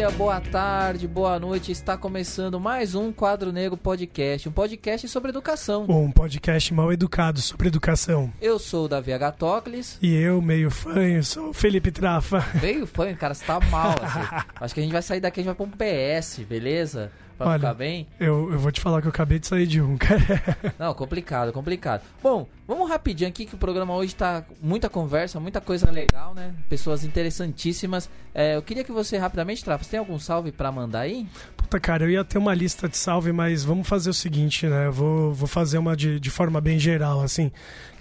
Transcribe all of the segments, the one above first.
Dia, boa tarde, boa noite. Está começando mais um Quadro Negro Podcast, um podcast sobre educação. Um podcast mal educado sobre educação. Eu sou o Davi Agatocles. E eu, meio fã, sou o Felipe Trafa. Meio fã, cara, você tá mal. Assim. Acho que a gente vai sair daqui, a gente vai pra um PS, beleza? Pra Olha, ficar bem? Eu, eu vou te falar que eu acabei de sair de um, cara. Não, complicado, complicado. Bom, vamos rapidinho aqui que o programa hoje tá muita conversa, muita coisa legal, né? Pessoas interessantíssimas. É, eu queria que você rapidamente, Trafa, você tem algum salve pra mandar aí? Puta, cara, eu ia ter uma lista de salve, mas vamos fazer o seguinte, né? Eu vou, vou fazer uma de, de forma bem geral, assim.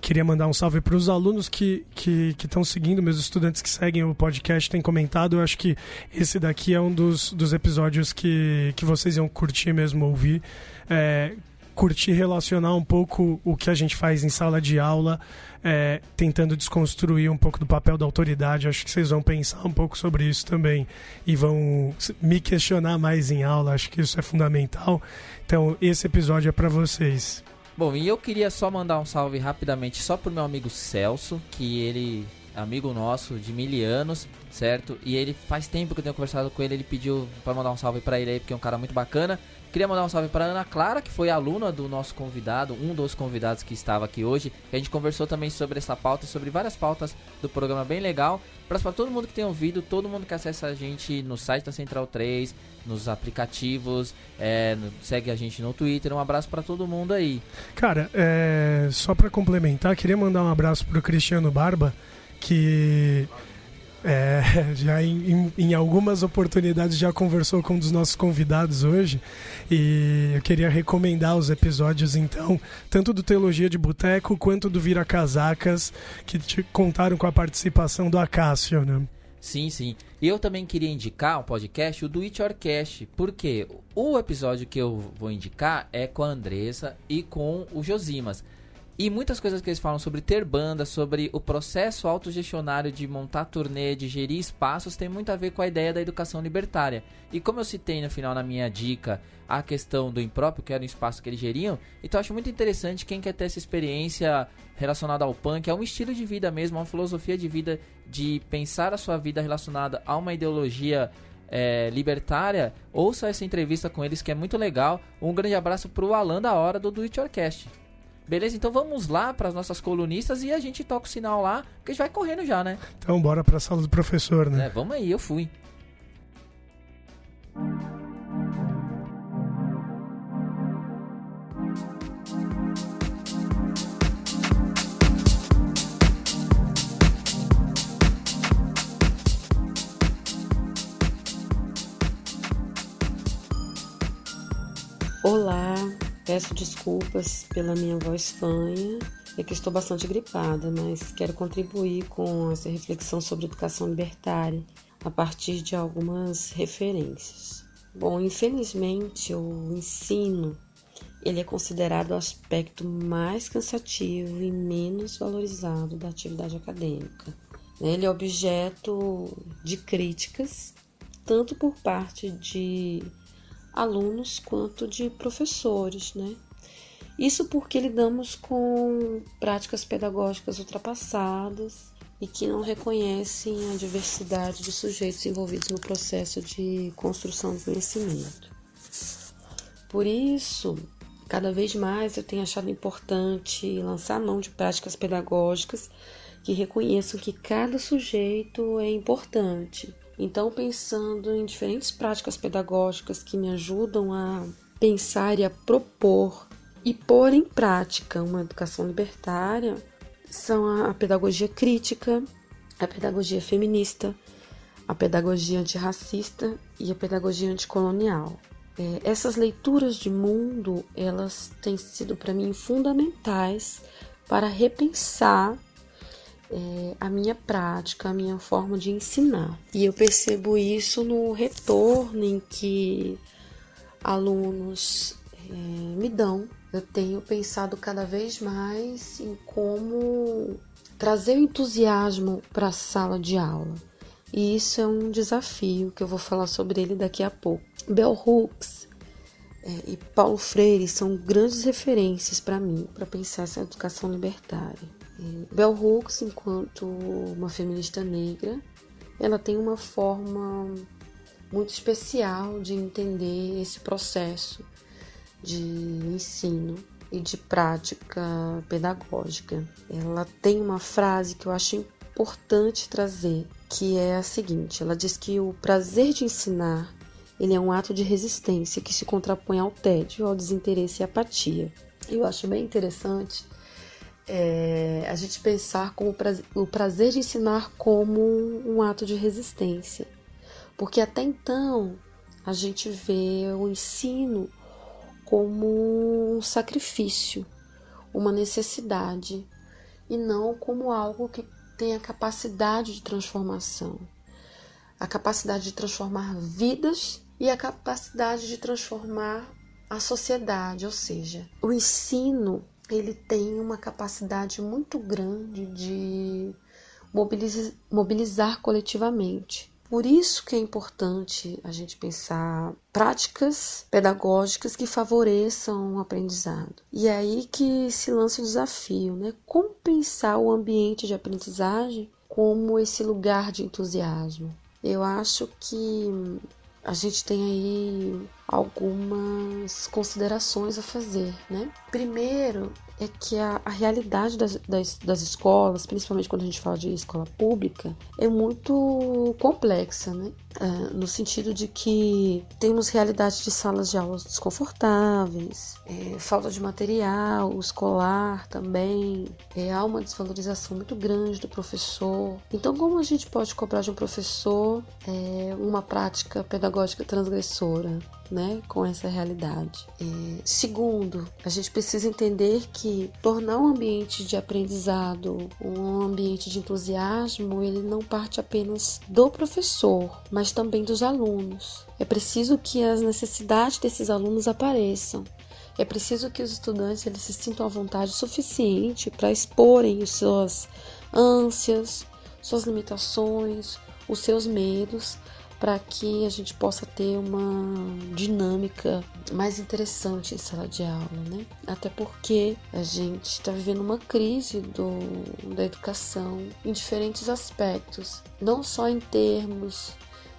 Queria mandar um salve para os alunos que estão que, que seguindo, meus estudantes que seguem o podcast têm comentado. Eu acho que esse daqui é um dos, dos episódios que, que vocês iam curtir mesmo ouvir. É, curtir relacionar um pouco o que a gente faz em sala de aula, é, tentando desconstruir um pouco do papel da autoridade. Acho que vocês vão pensar um pouco sobre isso também e vão me questionar mais em aula. Acho que isso é fundamental. Então, esse episódio é para vocês. Bom, e eu queria só mandar um salve rapidamente só pro meu amigo Celso, que ele amigo nosso de mil anos, certo? E ele faz tempo que eu tenho conversado com ele, ele pediu para mandar um salve para ele aí, porque é um cara muito bacana. Queria mandar um salve para Ana Clara, que foi aluna do nosso convidado, um dos convidados que estava aqui hoje. A gente conversou também sobre essa pauta, sobre várias pautas do programa bem legal. Para todo mundo que tem ouvido, todo mundo que acessa a gente no site da Central 3, nos aplicativos, é, segue a gente no Twitter. Um abraço para todo mundo aí. Cara, é, só para complementar, queria mandar um abraço pro Cristiano Barba, que é, já em, em, em, algumas oportunidades já conversou com um dos nossos convidados hoje e eu queria recomendar os episódios então, tanto do Teologia de Boteco quanto do Vira Casacas, que te contaram com a participação do Acácio, né? Sim, sim. E eu também queria indicar um podcast, o Do It Orcast, porque o episódio que eu vou indicar é com a Andressa e com o Josimas. E muitas coisas que eles falam sobre ter banda, sobre o processo autogestionário de montar turnê, de gerir espaços, tem muito a ver com a ideia da educação libertária. E como eu citei no final na minha dica a questão do impróprio, que era um espaço que eles geriam, então acho muito interessante quem quer ter essa experiência relacionada ao punk, é um estilo de vida mesmo, uma filosofia de vida, de pensar a sua vida relacionada a uma ideologia é, libertária, ouça essa entrevista com eles que é muito legal. Um grande abraço pro Alan da hora do Do It Orcast. Beleza? Então vamos lá para as nossas colunistas e a gente toca o sinal lá, porque a gente vai correndo já, né? Então bora para a sala do professor, né? É, vamos aí, eu fui. Olá, Peço desculpas pela minha voz fanha, é que estou bastante gripada, mas quero contribuir com essa reflexão sobre educação libertária a partir de algumas referências. Bom, infelizmente o ensino ele é considerado o aspecto mais cansativo e menos valorizado da atividade acadêmica. Ele é objeto de críticas tanto por parte de alunos quanto de professores, né? Isso porque lidamos com práticas pedagógicas ultrapassadas e que não reconhecem a diversidade de sujeitos envolvidos no processo de construção do conhecimento. Por isso, cada vez mais eu tenho achado importante lançar mão de práticas pedagógicas que reconheçam que cada sujeito é importante então, pensando em diferentes práticas pedagógicas que me ajudam a pensar e a propor e pôr em prática uma educação libertária, são a pedagogia crítica, a pedagogia feminista, a pedagogia antirracista e a pedagogia anticolonial. É, essas leituras de mundo, elas têm sido para mim fundamentais para repensar é, a minha prática, a minha forma de ensinar. E eu percebo isso no retorno em que alunos é, me dão. Eu tenho pensado cada vez mais em como trazer o entusiasmo para a sala de aula. E isso é um desafio que eu vou falar sobre ele daqui a pouco. Bell Hooks é, e Paulo Freire são grandes referências para mim para pensar essa educação libertária. Bell Hooks, enquanto uma feminista negra, ela tem uma forma muito especial de entender esse processo de ensino e de prática pedagógica. Ela tem uma frase que eu acho importante trazer, que é a seguinte: ela diz que o prazer de ensinar ele é um ato de resistência que se contrapõe ao tédio, ao desinteresse e à apatia. Eu acho bem interessante é, a gente pensar como o prazer de ensinar como um ato de resistência, porque até então a gente vê o ensino como um sacrifício, uma necessidade, e não como algo que tem a capacidade de transformação, a capacidade de transformar vidas e a capacidade de transformar a sociedade, ou seja, o ensino ele tem uma capacidade muito grande de mobilizar, mobilizar coletivamente. Por isso que é importante a gente pensar práticas pedagógicas que favoreçam o aprendizado. E é aí que se lança o desafio, né? Como pensar o ambiente de aprendizagem como esse lugar de entusiasmo? Eu acho que a gente tem aí algumas considerações a fazer, né? Primeiro é que a, a realidade das, das, das, escolas, principalmente quando a gente fala de escola pública, é muito complexa, né? Uh, no sentido de que temos realidade de salas de aulas desconfortáveis, é, falta de material escolar também, é, há uma desvalorização muito grande do professor. Então, como a gente pode cobrar de um professor é, uma prática pedagógica transgressora? né, com essa realidade. É, segundo, a gente precisa entender que tornar um ambiente de aprendizado um ambiente de entusiasmo, ele não parte apenas do professor, mas também dos alunos. É preciso que as necessidades desses alunos apareçam. É preciso que os estudantes eles se sintam à vontade suficiente para exporem suas ânsias, suas limitações, os seus medos, para que a gente possa ter uma dinâmica mais interessante em sala de aula, né? Até porque a gente está vivendo uma crise do, da educação em diferentes aspectos, não só em termos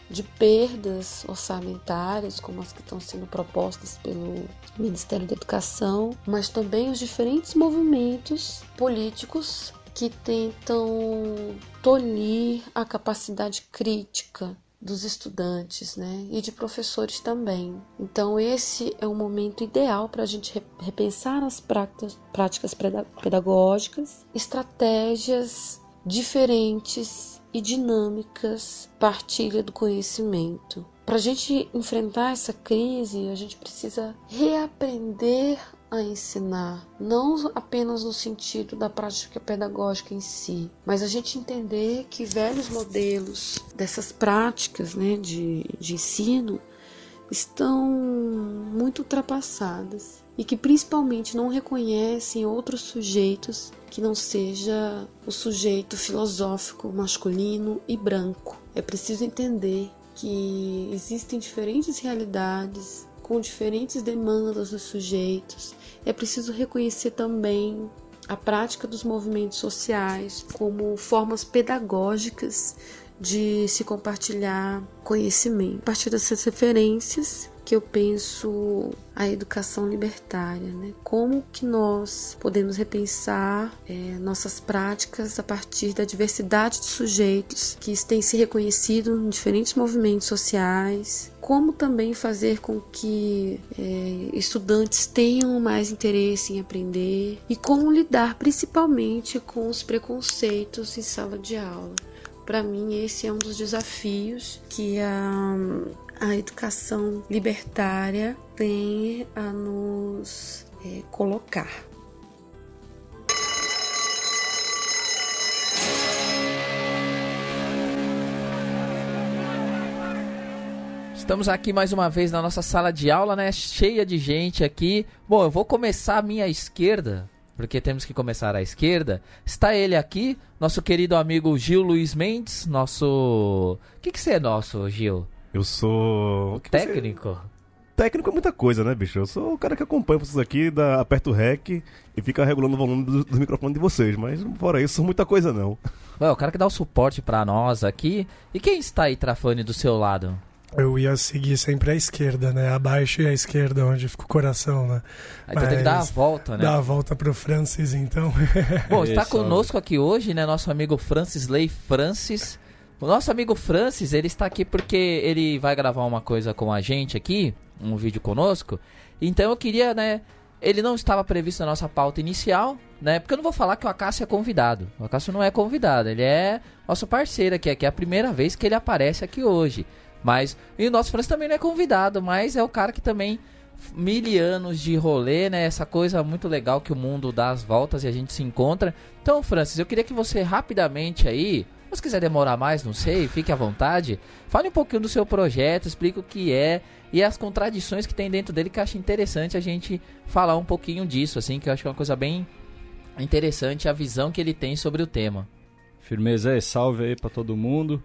de perdas orçamentárias, como as que estão sendo propostas pelo Ministério da Educação, mas também os diferentes movimentos políticos que tentam tolir a capacidade crítica dos estudantes, né, e de professores também. Então esse é o momento ideal para a gente repensar as práticas, práticas pedagógicas, estratégias diferentes e dinâmicas, partilha do conhecimento. Para a gente enfrentar essa crise, a gente precisa reaprender a ensinar, não apenas no sentido da prática pedagógica em si, mas a gente entender que velhos modelos dessas práticas né, de, de ensino estão muito ultrapassadas e que principalmente não reconhecem outros sujeitos que não seja o sujeito filosófico masculino e branco. É preciso entender que existem diferentes realidades com diferentes demandas dos sujeitos é preciso reconhecer também a prática dos movimentos sociais como formas pedagógicas de se compartilhar conhecimento. A partir dessas referências, que eu penso a educação libertária, né? Como que nós podemos repensar é, nossas práticas a partir da diversidade de sujeitos que têm se reconhecido em diferentes movimentos sociais, como também fazer com que é, estudantes tenham mais interesse em aprender e como lidar principalmente com os preconceitos em sala de aula. Para mim, esse é um dos desafios que a, a educação libertária tem a nos é, colocar. Estamos aqui mais uma vez na nossa sala de aula, né? Cheia de gente aqui. Bom, eu vou começar a minha esquerda, porque temos que começar à esquerda. Está ele aqui, nosso querido amigo Gil Luiz Mendes, nosso. O que, que você é nosso, Gil? Eu sou. O técnico? Você... Técnico é muita coisa, né, bicho? Eu sou o cara que acompanha vocês aqui, dá, aperta o REC e fica regulando o volume dos do microfones de vocês. Mas fora isso, muita coisa não. Ué, o cara que dá o suporte para nós aqui. E quem está aí, Trafani, do seu lado? eu ia seguir sempre à esquerda, né? Abaixo e à esquerda, onde fica o coração, né? Aí então tem que dar a volta, né? Dar a volta pro Francis, então. Bom, está conosco aqui hoje, né? Nosso amigo Francis Lei Francis. O nosso amigo Francis, ele está aqui porque ele vai gravar uma coisa com a gente aqui, um vídeo conosco. Então eu queria, né? Ele não estava previsto na nossa pauta inicial, né? Porque eu não vou falar que o Acácio é convidado. O Acácio não é convidado, ele é nosso parceiro aqui, aqui é a primeira vez que ele aparece aqui hoje. Mas e o nosso Francis também não é convidado, mas é o cara que também mil anos de rolê, né? Essa coisa muito legal que o mundo dá as voltas e a gente se encontra. Então, Francis, eu queria que você rapidamente aí, se quiser demorar mais, não sei, fique à vontade. Fale um pouquinho do seu projeto, explique o que é e as contradições que tem dentro dele que eu acho interessante a gente falar um pouquinho disso, assim, que eu acho que é uma coisa bem interessante a visão que ele tem sobre o tema. Firmeza aí, salve aí para todo mundo.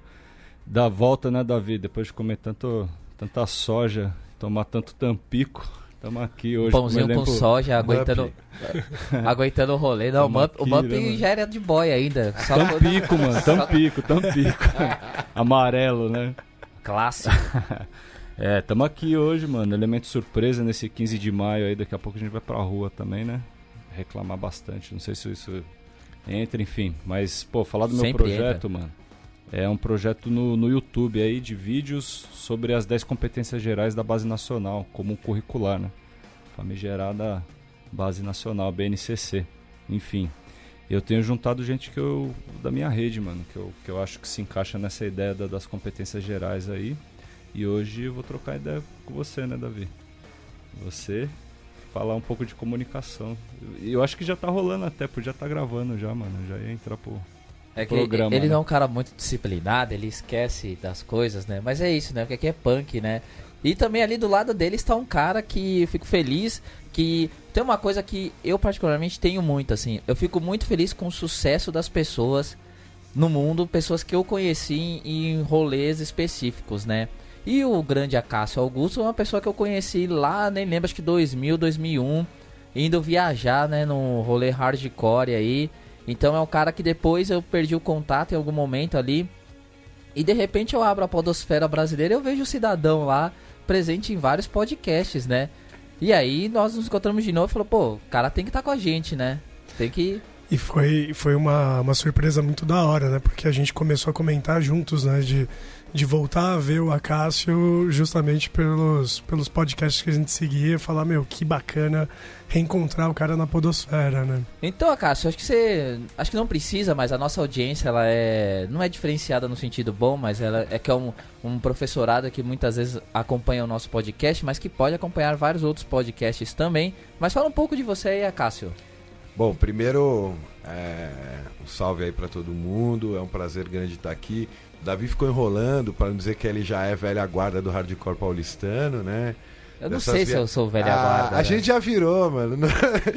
Da volta, né, Davi? Depois de comer tanto, tanta soja, tomar tanto tampico, estamos aqui hoje. Pãozinho com soja, aguentando, aguentando o rolê. Não, o Mup, o Mup né, já era de boy ainda. Só tampico, mano, tampico, tampico. Amarelo, né? Clássico. é, estamos aqui hoje, mano. Elemento surpresa nesse 15 de maio aí. Daqui a pouco a gente vai pra rua também, né? Reclamar bastante. Não sei se isso entra, enfim. Mas, pô, falar do meu Sempre projeto, entra. mano é um projeto no, no YouTube aí de vídeos sobre as 10 competências gerais da Base Nacional, como curricular, né? Famigerada Base Nacional, BNCC. Enfim, eu tenho juntado gente que eu, da minha rede, mano, que eu, que eu acho que se encaixa nessa ideia da, das competências gerais aí. E hoje eu vou trocar ideia com você, né, Davi? Você falar um pouco de comunicação. Eu acho que já tá rolando até, podia estar tá gravando já, mano. Já ia entrar por, é programa, ele, né? não é um cara muito disciplinado, ele esquece das coisas, né? Mas é isso, né? Porque aqui é punk, né? E também ali do lado dele está um cara que eu fico feliz que tem uma coisa que eu particularmente tenho muito assim. Eu fico muito feliz com o sucesso das pessoas no mundo, pessoas que eu conheci em rolês específicos, né? E o grande Acácio Augusto é uma pessoa que eu conheci lá, nem lembro, acho que 2000, 2001, indo viajar, né, no rolê hardcore aí. Então é um cara que depois eu perdi o contato em algum momento ali. E de repente eu abro a podosfera brasileira e eu vejo o cidadão lá presente em vários podcasts, né? E aí nós nos encontramos de novo e falou, pô, o cara tem que estar tá com a gente, né? Tem que. E foi, foi uma, uma surpresa muito da hora, né? Porque a gente começou a comentar juntos, né? De de voltar a ver o Acácio justamente pelos, pelos podcasts que a gente seguia, falar, meu, que bacana reencontrar o cara na podosfera, né? Então, Acácio, acho que você. Acho que não precisa, mas a nossa audiência ela é. não é diferenciada no sentido bom, mas ela é que é um, um professorado que muitas vezes acompanha o nosso podcast, mas que pode acompanhar vários outros podcasts também. Mas fala um pouco de você aí, Acácio. Bom, primeiro, é, um salve aí para todo mundo. É um prazer grande estar aqui. Davi ficou enrolando para não dizer que ele já é velha guarda do hardcore paulistano, né? Eu não sei via... se eu sou velha ah, guarda. A né? gente já virou, mano.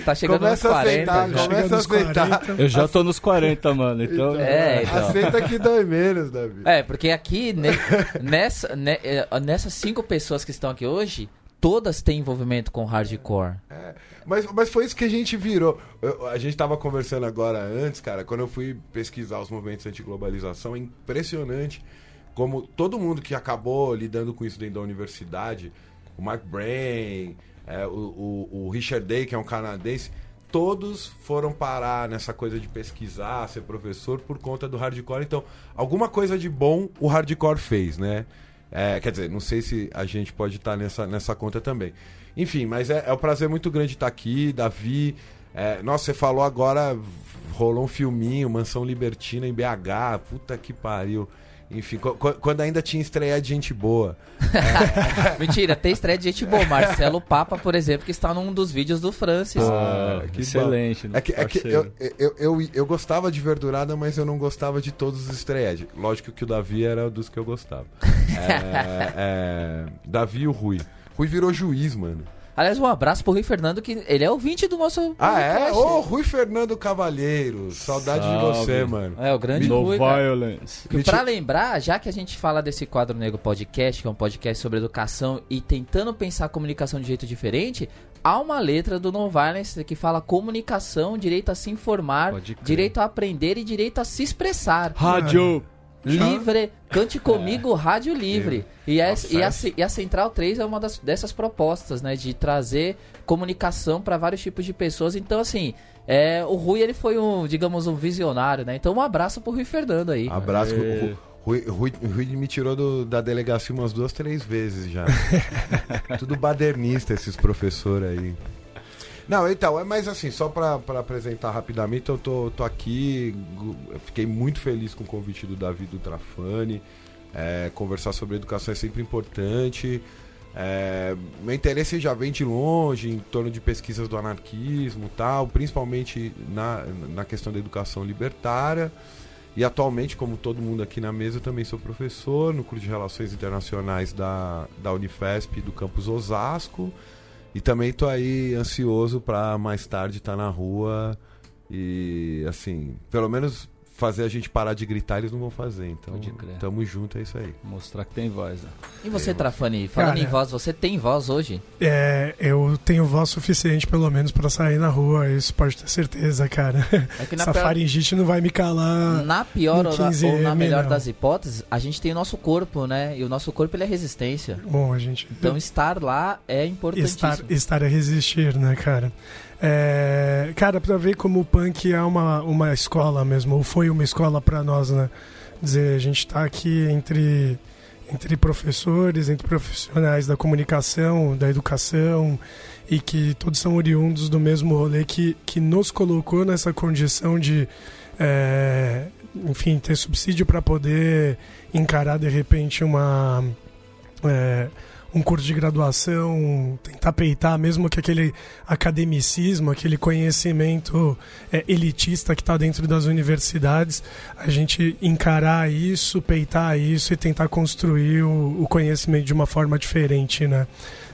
Tá chegando começa nos 40. Aceitar, já. Começa a aceitar. 40. Eu já tô nos 40, mano. Então... então é, então. Aceita que dói menos, Davi. É, porque aqui, ne... nessa, ne... Eh, nessas cinco pessoas que estão aqui hoje, todas têm envolvimento com hardcore. É, mas, mas foi isso que a gente virou. Eu, a gente tava conversando agora antes, cara, quando eu fui pesquisar os movimentos anti-globalização, é impressionante como todo mundo que acabou lidando com isso dentro da universidade, o Mark Brain, é, o, o, o Richard Day, que é um canadense, todos foram parar nessa coisa de pesquisar, ser professor por conta do hardcore. Então, alguma coisa de bom o hardcore fez, né? É, quer dizer, não sei se a gente pode estar nessa, nessa conta também. Enfim, mas é, é um prazer muito grande estar aqui, Davi. É, nossa, você falou agora, rolou um filminho, Mansão Libertina em BH, puta que pariu. Enfim, quando ainda tinha estreia de gente boa. É... Mentira, tem estreia de gente boa. Marcelo Papa, por exemplo, que está num dos vídeos do Francis. Ah, que excelente. Né? É que, é que eu, eu, eu, eu, gostava de Verdurada, mas eu não gostava de todos os estreias. Lógico que o Davi era dos que eu gostava. É, é, Davi e o Rui. Rui virou juiz, mano. Aliás, um abraço pro Rui Fernando, que ele é ouvinte do nosso. Ah, é? Ô, Rui Fernando Cavalheiro. Saudade Salve. de você, mano. É, o grande no Rui. Violence. Cara. Pra lembrar, já que a gente fala desse quadro Negro Podcast, que é um podcast sobre educação e tentando pensar a comunicação de jeito diferente, há uma letra do No Violence que fala comunicação, direito a se informar, direito a aprender e direito a se expressar. Rádio! Livre, cante comigo, rádio livre. E, é, e, a, e a Central 3 é uma das, dessas propostas, né? De trazer comunicação para vários tipos de pessoas. Então, assim, é, o Rui, ele foi um, digamos, um visionário, né? Então, um abraço pro Rui Fernando aí. Abraço. Rui, Rui, Rui, Rui me tirou do, da delegacia umas duas, três vezes já. Tudo badernista esses professores aí. Não, então, é mais assim, só para apresentar rapidamente, eu tô, tô aqui, eu fiquei muito feliz com o convite do Davi do Trafani. É, conversar sobre educação é sempre importante. É, meu interesse já vem de longe em torno de pesquisas do anarquismo tal, principalmente na, na questão da educação libertária. E atualmente, como todo mundo aqui na mesa, eu também sou professor no curso de Relações Internacionais da, da Unifesp do campus Osasco. E também tô aí ansioso para mais tarde estar tá na rua e assim, pelo menos fazer a gente parar de gritar, eles não vão fazer. Então, tamo junto, é isso aí. Mostrar que tem voz. Né? E você, Trafani, falando Cara, em voz, você tem voz hoje? É, eu tenho voz suficiente, pelo menos, para sair na rua, isso pode ter certeza, cara. É que Essa pior... faringite não vai me calar. Na pior ou na, ou na, melhor não. das hipóteses, a gente tem o nosso corpo, né? E o nosso corpo ele é resistência. Bom, a gente. Então estar lá é importantíssimo. Estar, estar é resistir, né, cara? É, cara, pra ver como o punk é uma, uma escola mesmo, ou foi uma escola para nós, né? Dizer, a gente tá aqui entre, entre professores, entre profissionais da comunicação, da educação, e que todos são oriundos do mesmo rolê que, que nos colocou nessa condição de, é, enfim, ter subsídio para poder encarar de repente uma. É, um curso de graduação, tentar peitar mesmo que aquele academicismo, aquele conhecimento é, elitista que está dentro das universidades, a gente encarar isso, peitar isso e tentar construir o, o conhecimento de uma forma diferente, né?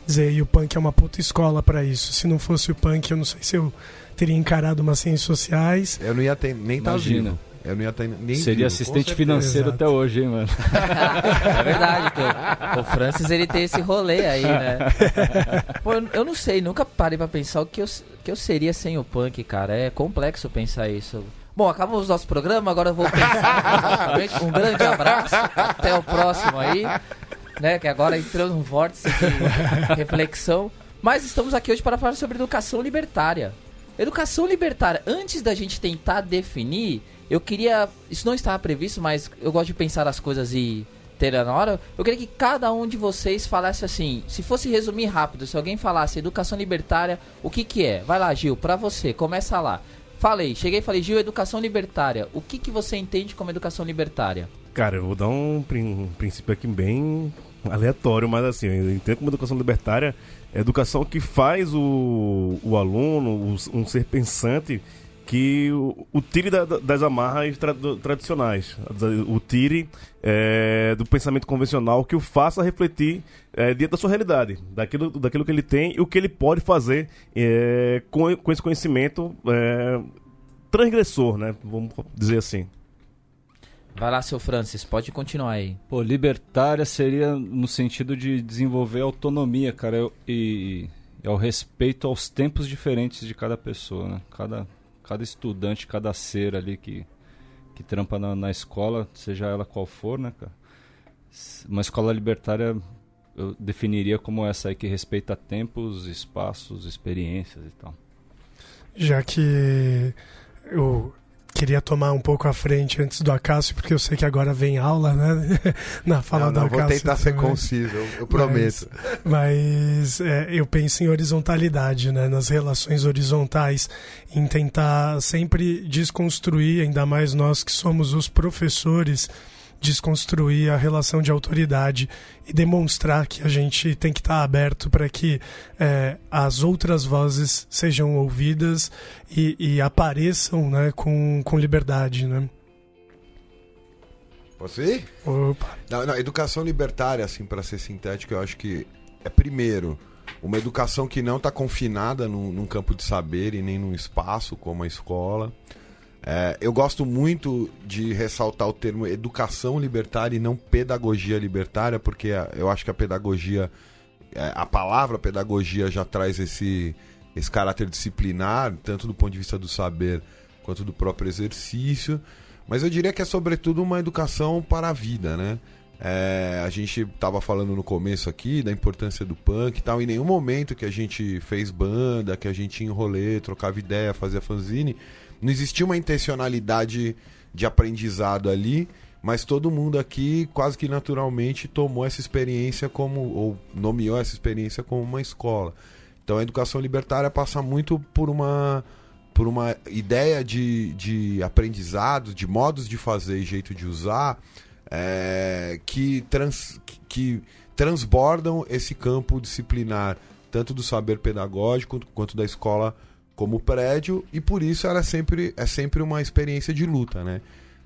Dizer, e o punk é uma puta escola para isso. Se não fosse o punk, eu não sei se eu teria encarado umas ciências sociais. Eu não ia ter, nem estar tá vivo. Eu não ia estar nem Seria vivo, assistente financeiro até hoje, hein, mano? é verdade, que o, o, Francis ele tem esse rolê aí, né? Pô, eu não sei, nunca parei pra pensar o que eu, que eu seria sem o punk, cara. É complexo pensar isso. Bom, acabamos o nosso programa, agora eu vou pensar. um grande abraço, até o próximo aí. Né, que agora entrou num vórtice de reflexão. Mas estamos aqui hoje para falar sobre educação libertária. Educação libertária, antes da gente tentar definir eu queria. Isso não estava previsto, mas eu gosto de pensar as coisas e ter na hora. Eu queria que cada um de vocês falasse assim. Se fosse resumir rápido, se alguém falasse educação libertária, o que que é? Vai lá, Gil, pra você, começa lá. Falei, cheguei e falei, Gil, educação libertária. O que que você entende como educação libertária? Cara, eu vou dar um, um princípio aqui bem aleatório, mas assim, eu entendo como educação libertária é educação que faz o, o aluno, o, um ser pensante, que o, o tire da, das amarras tra, tradicionais, o tire é, do pensamento convencional que o faça refletir é, dentro da sua realidade, daquilo, daquilo que ele tem e o que ele pode fazer é, com, com esse conhecimento é, transgressor, né? Vamos dizer assim. Vai lá, seu Francis, pode continuar aí. Pô, libertária seria no sentido de desenvolver autonomia, cara, e, e ao respeito aos tempos diferentes de cada pessoa, né? Cada cada estudante, cada ser ali que, que trampa na, na escola, seja ela qual for, né, cara? Uma escola libertária eu definiria como essa aí que respeita tempos, espaços, experiências e tal. Já que eu queria tomar um pouco à frente antes do Acácio, porque eu sei que agora vem aula, né? Na fala não, não, do Acácio. Vou tentar também. ser conciso, eu, eu prometo. Mas, mas é, eu penso em horizontalidade, né? Nas relações horizontais, em tentar sempre desconstruir, ainda mais nós que somos os professores desconstruir a relação de autoridade e demonstrar que a gente tem que estar aberto para que é, as outras vozes sejam ouvidas e, e, apareçam né, com, com liberdade. Né? Posso ir? Opa. Não, não, educação libertária, assim, para ser sintético, eu acho que é primeiro uma educação que não está confinada num, num campo de saber e nem num espaço como a escola. É, eu gosto muito de ressaltar o termo educação libertária e não pedagogia libertária, porque eu acho que a pedagogia, é, a palavra pedagogia já traz esse, esse caráter disciplinar, tanto do ponto de vista do saber quanto do próprio exercício. Mas eu diria que é sobretudo uma educação para a vida, né? É, a gente estava falando no começo aqui da importância do punk e tal. Em nenhum momento que a gente fez banda, que a gente ia em rolê, trocava ideia, fazia fanzine, não existia uma intencionalidade de aprendizado ali, mas todo mundo aqui quase que naturalmente tomou essa experiência como, ou nomeou essa experiência como uma escola. Então a educação libertária passa muito por uma por uma ideia de, de aprendizado, de modos de fazer e jeito de usar é, que, trans, que transbordam esse campo disciplinar, tanto do saber pedagógico quanto da escola como prédio, e por isso ela é sempre, é sempre uma experiência de luta. Né?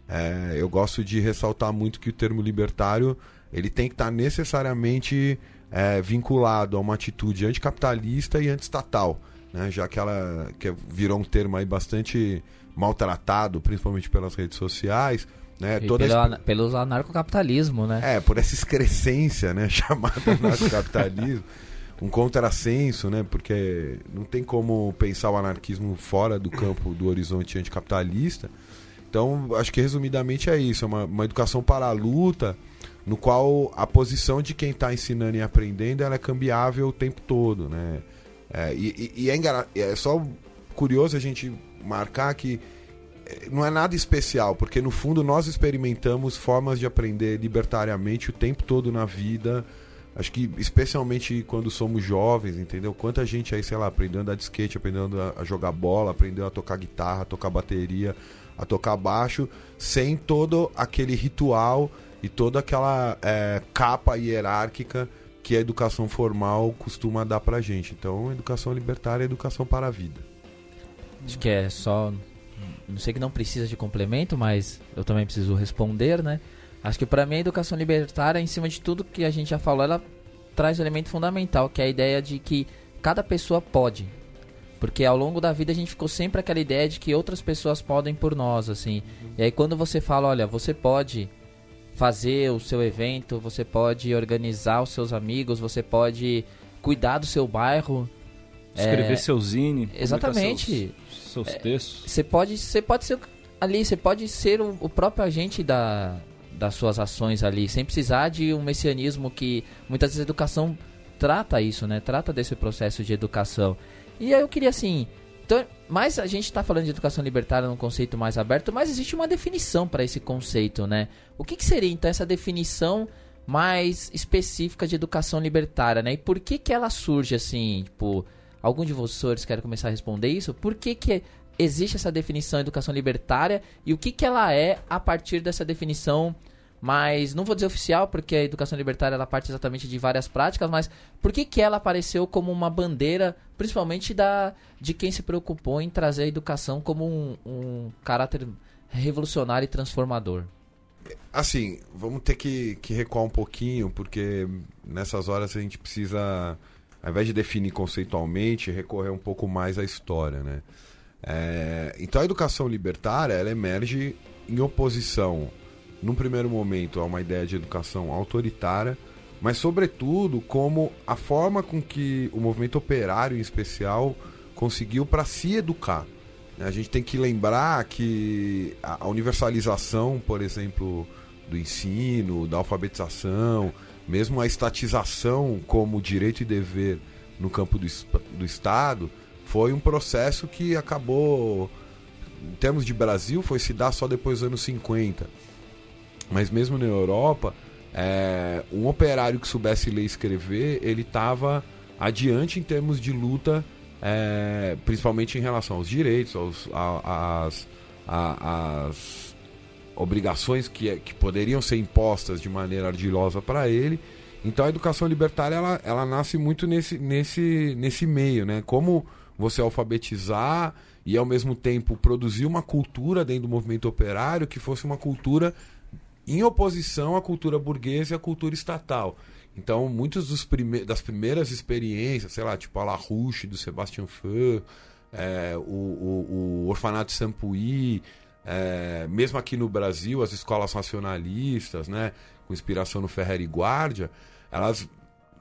É, eu gosto de ressaltar muito que o termo libertário ele tem que estar necessariamente é, vinculado a uma atitude anticapitalista e antiestatal, né? já que ela que virou um termo aí bastante maltratado, principalmente pelas redes sociais, né? Toda pelo, esse... Pelo anarcocapitalismo, né? É, por essa excrescência, né? Chamada anarcocapitalismo. Um contrassenso, né? Porque não tem como pensar o anarquismo fora do campo do horizonte anticapitalista. Então, acho que resumidamente é isso: é uma, uma educação para a luta, no qual a posição de quem está ensinando e aprendendo ela é cambiável o tempo todo, né? É, e, e, é, é só curioso a gente marcar que não é nada especial, porque no fundo nós experimentamos formas de aprender libertariamente o tempo todo na vida. Acho que especialmente quando somos jovens, entendeu? Quanta gente aí, sei lá, aprendendo a andar de skate, aprendendo a jogar bola, aprendendo a tocar guitarra, a tocar bateria, a tocar baixo, sem todo aquele ritual e toda aquela é, capa hierárquica que a educação formal costuma dar pra gente. Então, educação libertária é educação para a vida. Acho que é só não sei que não precisa de complemento, mas eu também preciso responder, né? Acho que para mim a educação libertária, em cima de tudo que a gente já falou, ela traz um elemento fundamental, que é a ideia de que cada pessoa pode. Porque ao longo da vida a gente ficou sempre aquela ideia de que outras pessoas podem por nós, assim. E aí quando você fala, olha, você pode fazer o seu evento, você pode organizar os seus amigos, você pode cuidar do seu bairro, escrever é, seu zine, exatamente seus é, textos. Você pode, você pode ser ali, você pode ser o, o, próprio agente da, das suas ações ali, sem precisar de um messianismo que muitas vezes a educação trata isso, né? Trata desse processo de educação. E aí eu queria assim, então, mas a gente está falando de educação libertária num conceito mais aberto, mas existe uma definição para esse conceito, né? O que, que, seria então essa definição mais específica de educação libertária, né? E por que que ela surge assim, tipo, Algum de vocês quer começar a responder isso? Por que, que existe essa definição de educação libertária e o que, que ela é a partir dessa definição mas não vou dizer oficial porque a educação libertária ela parte exatamente de várias práticas, mas por que, que ela apareceu como uma bandeira, principalmente da de quem se preocupou em trazer a educação como um, um caráter revolucionário e transformador? Assim, vamos ter que, que recuar um pouquinho, porque nessas horas a gente precisa ao invés de definir conceitualmente, recorrer um pouco mais à história, né? É, então a educação libertária ela emerge em oposição, num primeiro momento, a uma ideia de educação autoritária, mas sobretudo como a forma com que o movimento operário em especial conseguiu para se educar. A gente tem que lembrar que a universalização, por exemplo, do ensino, da alfabetização, mesmo a estatização como direito e dever no campo do, do Estado, foi um processo que acabou, em termos de Brasil, foi se dar só depois dos anos 50. Mas mesmo na Europa, é, um operário que soubesse ler e escrever, ele estava adiante em termos de luta, é, principalmente em relação aos direitos, aos, a, as, a, as obrigações que, que poderiam ser impostas de maneira ardilosa para ele. Então a educação libertária ela, ela nasce muito nesse, nesse, nesse meio, né? Como você alfabetizar e ao mesmo tempo produzir uma cultura dentro do movimento operário que fosse uma cultura em oposição à cultura burguesa e à cultura estatal. Então, muitas prime das primeiras experiências, sei lá, tipo a La Ruche, do Sebastian Feu, é, o, o, o Orfanato Sampuí, é, mesmo aqui no Brasil, as escolas racionalistas, né, com inspiração no Ferrer e Guardia, elas,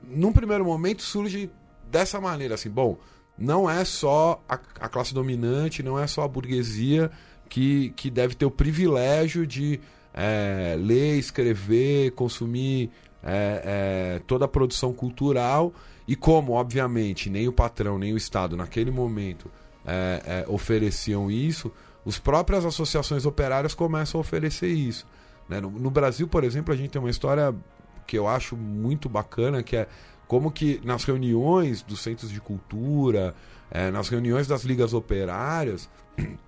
num primeiro momento, surgem dessa maneira, assim, bom, não é só a, a classe dominante, não é só a burguesia que, que deve ter o privilégio de é, ler, escrever, consumir é, é, toda a produção cultural e como, obviamente, nem o patrão nem o Estado naquele momento é, é, ofereciam isso, as próprias associações operárias começam a oferecer isso. Né? No, no, Brasil, por exemplo, a gente tem uma história que eu acho muito bacana, que é como que nas reuniões dos centros de cultura, é, nas reuniões das ligas operárias,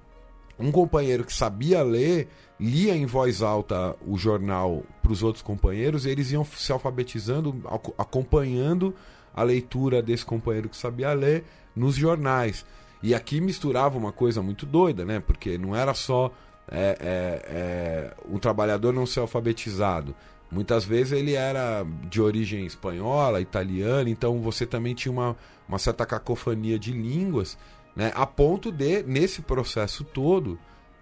um companheiro que sabia ler lia em voz alta o jornal para os outros companheiros, e eles iam se alfabetizando, acompanhando a leitura desse companheiro que sabia ler nos jornais. E aqui misturava uma coisa muito doida, né? Porque não era só é, é, é, um trabalhador não ser alfabetizado. Muitas vezes ele era de origem espanhola, italiana, então você também tinha uma, uma certa cacofonia de línguas, né? a ponto de, nesse processo todo,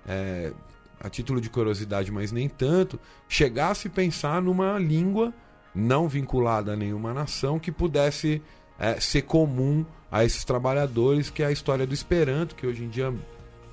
é, a título de curiosidade, mas nem tanto, chegar a pensar numa língua não vinculada a nenhuma nação que pudesse é, ser comum a esses trabalhadores, que é a história do Esperanto, que hoje em dia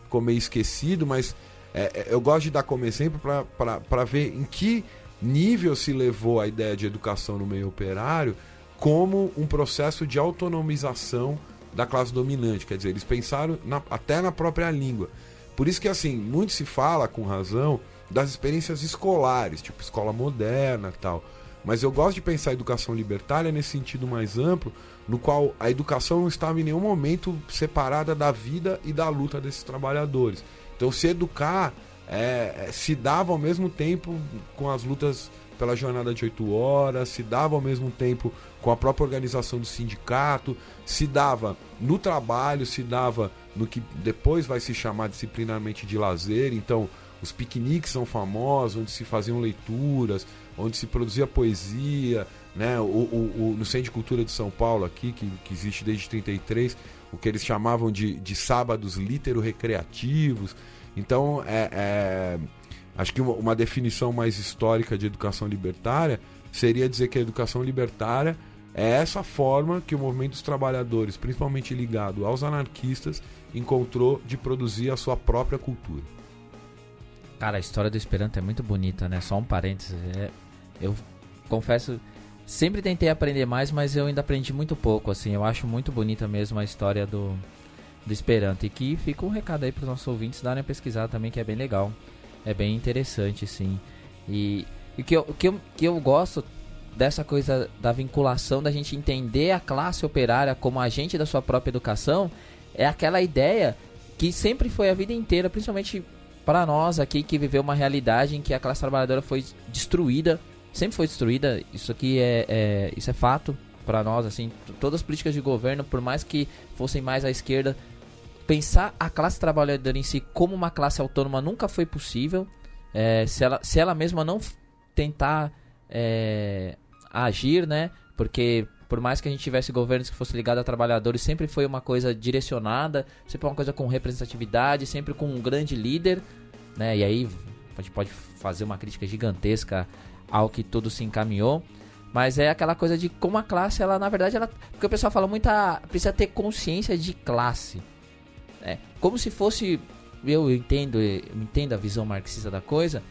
ficou meio esquecido, mas é, é eu gosto de dar como exemplo para ver em que nível se levou a ideia de educação no meio operário como um processo de autonomização da classe dominante. Quer dizer, eles pensaram na, até na própria língua. Por isso que, assim, muito se fala, com razão, das experiências escolares, tipo escola moderna tal. Mas eu gosto de pensar a educação libertária nesse sentido mais amplo, no qual a educação não estava em nenhum momento separada da vida e da luta desses trabalhadores. Então, se educar é, é se dava ao mesmo tempo com as lutas pela jornada de oito horas, se dava ao mesmo tempo com a própria organização do sindicato, se dava no trabalho, se dava no que depois vai se chamar disciplinarmente de lazer. Então, os piqueniques são famosos, onde se faziam leituras, onde se produzia poesia, né? O, o, o, no Centro de Cultura de São Paulo, aqui, que, que existe desde 33, o que eles chamavam de, de sábados litero-recreativos. Então, é, é, acho que uma, definição mais histórica de educação libertária seria dizer que a educação libertária é essa forma que o movimento dos trabalhadores, principalmente ligado aos anarquistas, encontrou de produzir a sua própria cultura. Cara, a história do Esperanto é muito bonita, né? Só um parênteses. É, eu confesso, sempre tentei aprender mais, mas eu ainda aprendi muito pouco, assim. Eu acho muito bonita mesmo a história do, do Esperanto. E que fica um recado aí para os nossos ouvintes darem a pesquisar também, que é bem legal. É bem interessante, sim. E o que eu, que eu, que eu gosto dessa coisa da vinculação, da gente entender a classe operária como agente da sua própria educação, é aquela ideia que sempre foi a vida inteira, principalmente para nós aqui que viveu uma realidade em que a classe trabalhadora foi destruída, sempre foi destruída. Isso aqui é, é isso é fato para nós, assim, todas as políticas de governo, por mais que fossem mais à esquerda, pensar a classe trabalhadora em si como uma classe autônoma nunca foi possível. É, se, ela, se ela mesma não tentar é, agir, né? Porque por mais que a gente tivesse governos que fossem ligados a trabalhadores, sempre foi uma coisa direcionada, sempre uma coisa com representatividade, sempre com um grande líder, né? E aí a gente pode fazer uma crítica gigantesca ao que tudo se encaminhou. Mas é aquela coisa de como a classe, ela na verdade, ela, porque o pessoal fala muito, ah, precisa ter consciência de classe. É, como se fosse, eu entendo, eu entendo a visão marxista da coisa,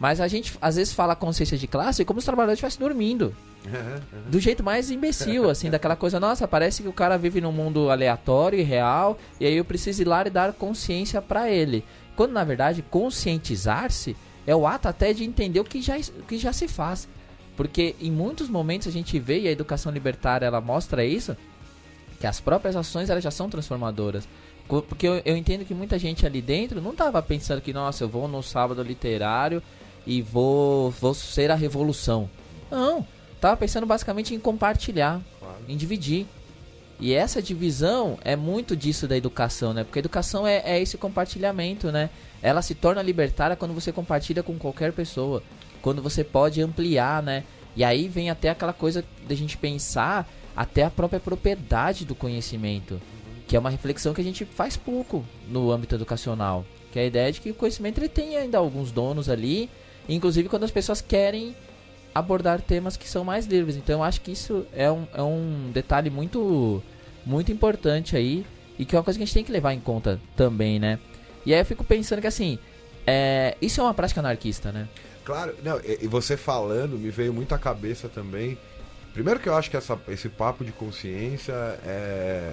mas a gente às vezes fala consciência de classe como se os trabalhadores estivessem dormindo. Do jeito mais imbecil, assim, daquela coisa, nossa, parece que o cara vive num mundo aleatório e real, e aí eu preciso ir lá e dar consciência para ele. Quando na verdade conscientizar-se é o ato até de entender o que já, o que já se faz. Porque em muitos momentos a gente vê, e a educação libertária ela mostra isso, que as próprias ações elas já são transformadoras. Porque eu, eu entendo que muita gente ali dentro não estava pensando que, nossa, eu vou no sábado literário e vou, vou ser a revolução. Não, tava pensando basicamente em compartilhar, claro. em dividir. E essa divisão é muito disso da educação, né? Porque a educação é, é esse compartilhamento, né? Ela se torna libertária quando você compartilha com qualquer pessoa. Quando você pode ampliar, né? E aí vem até aquela coisa da gente pensar até a própria propriedade do conhecimento. Que é uma reflexão que a gente faz pouco no âmbito educacional. Que é a ideia de que o conhecimento ele tem ainda alguns donos ali Inclusive quando as pessoas querem abordar temas que são mais livres. Então eu acho que isso é um, é um detalhe muito, muito importante aí. E que é uma coisa que a gente tem que levar em conta também, né? E aí eu fico pensando que assim, é, isso é uma prática anarquista, né? Claro, não, e você falando, me veio muito à cabeça também. Primeiro que eu acho que essa, esse papo de consciência é.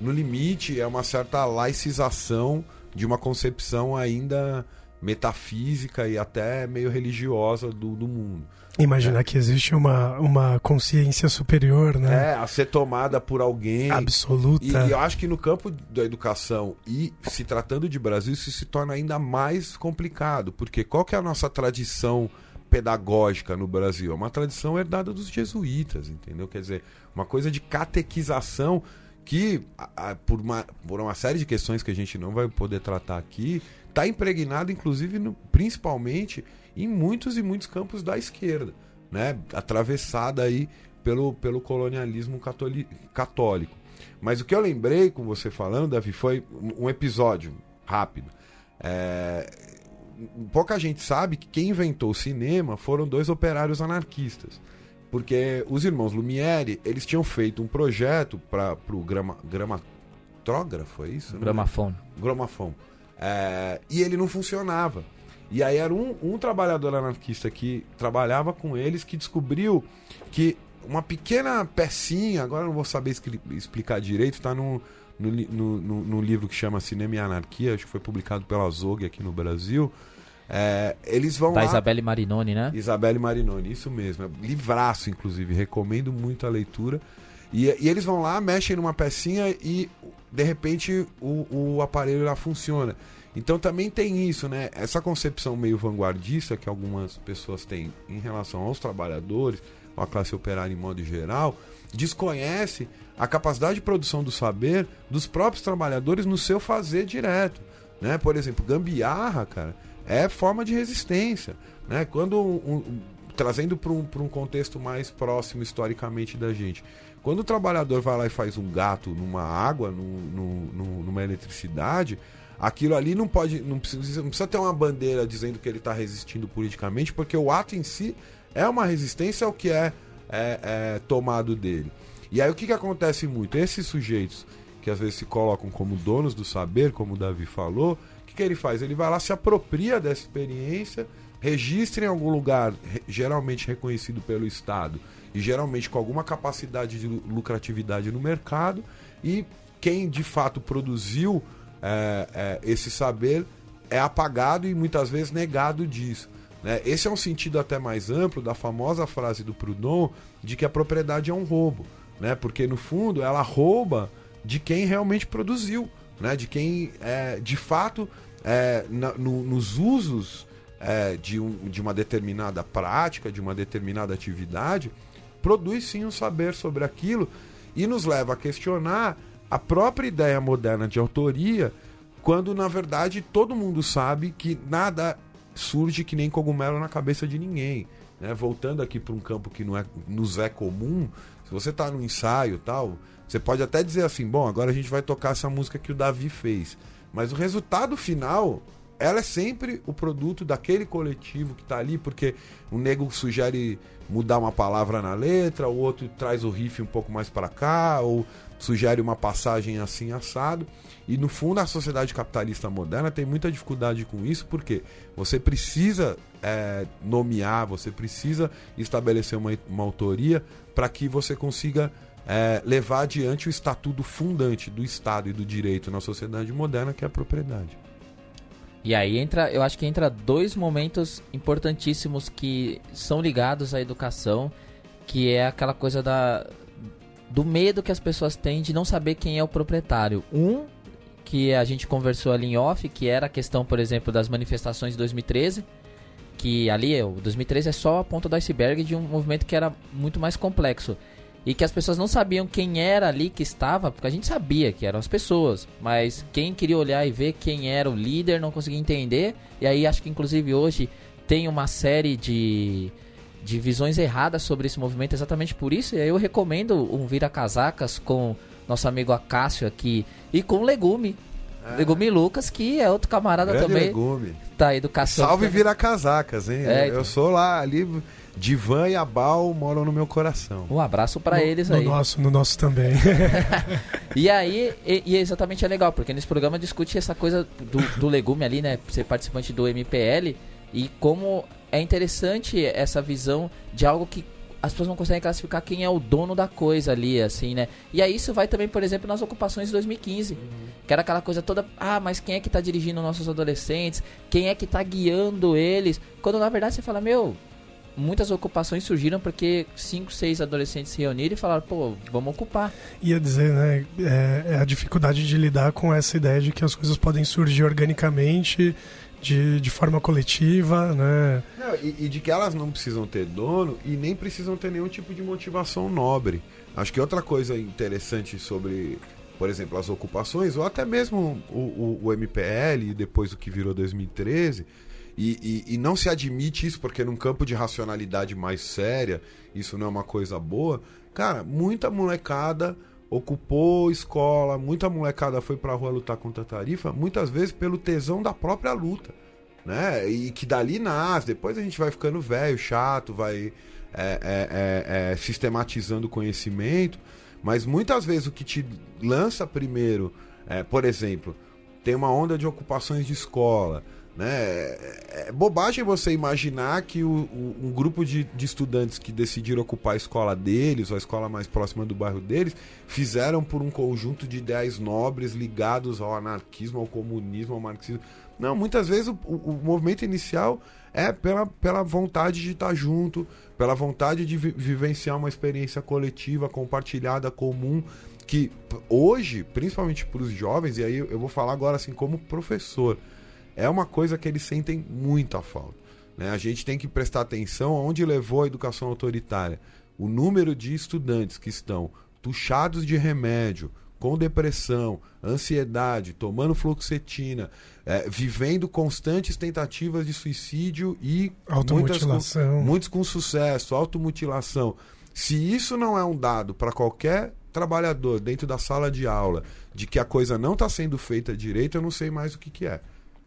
No limite, é uma certa laicização de uma concepção ainda metafísica e até meio religiosa do, do mundo. Imaginar é. que existe uma, uma consciência superior, né? É, a ser tomada por alguém. Absoluta. E, e, eu acho que no campo da educação e se tratando de Brasil, isso se torna ainda mais complicado. Porque qual que é a nossa tradição pedagógica no Brasil? É uma tradição herdada dos jesuítas, entendeu? Quer dizer, uma coisa de catequização que, a, a, por, uma, por uma série de questões que a gente não vai poder tratar aqui, está impregnado, inclusive, no, principalmente em muitos e muitos campos da esquerda, né? atravessada aí pelo, pelo colonialismo católico. Mas o que eu lembrei com você falando, Davi, foi um episódio rápido. É... Pouca gente sabe que quem inventou o cinema foram dois operários anarquistas. Porque os irmãos Lumière, eles tinham feito um projeto para o grama, gramatrógrafo, é isso? Gramafone. Gramafone. É... E ele não funcionava. E aí era um, um trabalhador anarquista que trabalhava com eles que descobriu que uma pequena pecinha, agora não vou saber explicar direito, está no, no, no, no, livro que chama Cinema e Anarquia, acho que foi publicado pela Zog aqui no Brasil. É, eles vão da lá... Isabelle Marinoni, né? Isabelle Marinoni, isso mesmo. É livraço, inclusive. Recomendo muito a leitura. E, e, eles vão lá, mexem numa pecinha e, de repente, o, o aparelho lá funciona. Então também tem isso, né? Essa concepção meio vanguardista que algumas pessoas têm em relação aos trabalhadores, à classe operária em modo geral, desconhece a capacidade de produção do saber dos próprios trabalhadores no seu fazer direto. Né? Por exemplo, gambiarra, cara, é forma de resistência. Né? Quando um, um, trazendo para um, um contexto mais próximo historicamente da gente. Quando o trabalhador vai lá e faz um gato numa água, no, no, numa eletricidade, aquilo ali não pode. Não precisa, não precisa ter uma bandeira dizendo que ele está resistindo politicamente, porque o ato em si é uma resistência ao que é, é, é tomado dele. E aí o que, que acontece muito? Esses sujeitos que às vezes se colocam como donos do saber, como o Davi falou, que, ele faz? Ele vai lá, se apropria dessa experiência, registra em algum lugar, geralmente reconhecido pelo Estado, e geralmente com alguma capacidade de lucratividade no mercado, e quem de fato produziu é, é, esse saber é apagado e muitas vezes negado disso. Né? Esse é um sentido até mais amplo da famosa frase do Proudhon de que a propriedade é um roubo, né? porque no fundo ela rouba de quem realmente produziu, né? de quem é, de fato é, na, no, nos usos é, de, um, de uma determinada prática, de uma determinada atividade, produz sim um saber sobre aquilo e nos leva a questionar a própria ideia moderna de autoria, quando na verdade todo mundo sabe que nada surge que nem cogumelo na cabeça de ninguém. Né? Voltando aqui para um campo que não é, nos é comum, se você está no ensaio tal, você pode até dizer assim: bom, agora a gente vai tocar essa música que o Davi fez. Mas o resultado final ela é sempre o produto daquele coletivo que está ali, porque o nego sugere mudar uma palavra na letra, o outro traz o riff um pouco mais para cá, ou sugere uma passagem assim assado. E no fundo a sociedade capitalista moderna tem muita dificuldade com isso, porque você precisa é, nomear, você precisa estabelecer uma, uma autoria para que você consiga é, levar adiante o estatuto fundante do Estado e do direito na sociedade moderna, que é a propriedade. E aí entra, eu acho que entra dois momentos importantíssimos que são ligados à educação, que é aquela coisa da do medo que as pessoas têm de não saber quem é o proprietário. Um, que a gente conversou ali em off, que era a questão, por exemplo, das manifestações de 2013, que ali, o 2013 é só a ponta do iceberg de um movimento que era muito mais complexo. E que as pessoas não sabiam quem era ali que estava, porque a gente sabia que eram as pessoas, mas quem queria olhar e ver quem era o líder não conseguia entender. E aí acho que inclusive hoje tem uma série de de visões erradas sobre esse movimento exatamente por isso. E aí eu recomendo um vira-casacas com nosso amigo Acácio aqui e com Legume. É. Legume Lucas, que é outro camarada Grande também. Legume. Tá, educação. Salve vira-casacas, hein? É, eu, então. eu sou lá ali Divan e Abal moram no meu coração. Um abraço para eles aí. No nosso, no nosso também. e aí, e, e, exatamente é legal, porque nesse programa discute essa coisa do, do legume ali, né? Ser participante do MPL e como é interessante essa visão de algo que as pessoas não conseguem classificar quem é o dono da coisa ali, assim, né? E aí isso vai também, por exemplo, nas ocupações de 2015. Uhum. Que era aquela coisa toda, ah, mas quem é que tá dirigindo nossos adolescentes? Quem é que tá guiando eles? Quando na verdade você fala, meu, muitas ocupações surgiram porque cinco, seis adolescentes se reuniram e falaram, pô, vamos ocupar. Ia dizer, né, é, é a dificuldade de lidar com essa ideia de que as coisas podem surgir organicamente de, de forma coletiva, né? Não, e, e, de que elas não precisam ter dono e nem precisam ter nenhum tipo de motivação nobre. Acho que outra coisa interessante sobre, por exemplo, as ocupações, ou até mesmo o, o, o MPL, depois o que virou 2013, e, e, e, não se admite isso porque num campo de racionalidade mais séria, isso não é uma coisa boa. Cara, muita molecada ocupou escola, muita molecada foi pra rua lutar contra a tarifa, muitas vezes pelo tesão da própria luta. Né? E que dali nasce, depois a gente vai ficando velho, chato, vai é, é, é, é sistematizando conhecimento, mas muitas vezes o que te lança primeiro, é, por exemplo, tem uma onda de ocupações de escola, né? É, é bobagem você imaginar que o, o, um grupo de, de, estudantes que decidiram ocupar a escola deles, ou a escola mais próxima do bairro deles, fizeram por um conjunto de ideias nobres ligados ao anarquismo, ao comunismo, ao marxismo. Não, muitas vezes o, o movimento inicial é pela, pela vontade de estar junto, pela vontade de vi vivenciar uma experiência coletiva, compartilhada, comum, que hoje, principalmente para os jovens, e aí eu vou falar agora assim como professor, é uma coisa que eles sentem muita falta. Né? A gente tem que prestar atenção aonde levou a educação autoritária. O número de estudantes que estão tuchados de remédio, com depressão, ansiedade, tomando fluoxetina, é, vivendo constantes tentativas de suicídio e muitas com, muitos com sucesso, automutilação. Se isso não é um dado para qualquer trabalhador dentro da sala de aula de que a coisa não está sendo feita direito, eu não sei mais o que, que é.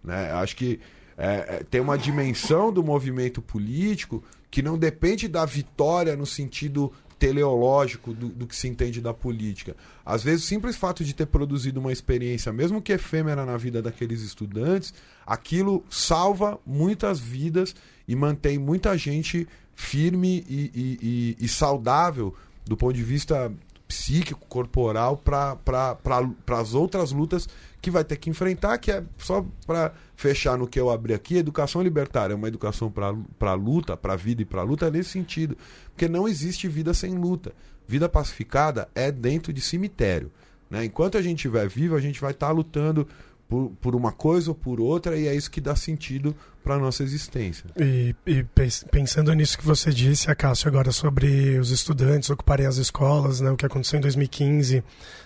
Né? Acho que é, é, tem uma dimensão do movimento político que não depende da vitória no sentido teleológico do, do, que se entende da política. Às vezes, o simples fato de ter produzido uma experiência, mesmo que efêmera na vida daqueles estudantes, aquilo salva muitas vidas e mantém muita gente firme e, e, e, e saudável do ponto de vista psíquico, corporal, para pra, as outras lutas que vai ter que enfrentar, que é só para fechar no que eu abri aqui, educação libertária é uma educação para luta, para vida e para luta nesse sentido, porque não existe vida sem luta. Vida pacificada é dentro de cemitério. Né? Enquanto a gente estiver vivo, a gente vai estar tá lutando por, por uma coisa ou por outra, e é isso que dá sentido para a nossa existência. E, e, pensando nisso que você disse, Acácio, agora sobre os estudantes ocuparem as escolas, né, o que aconteceu em 2015,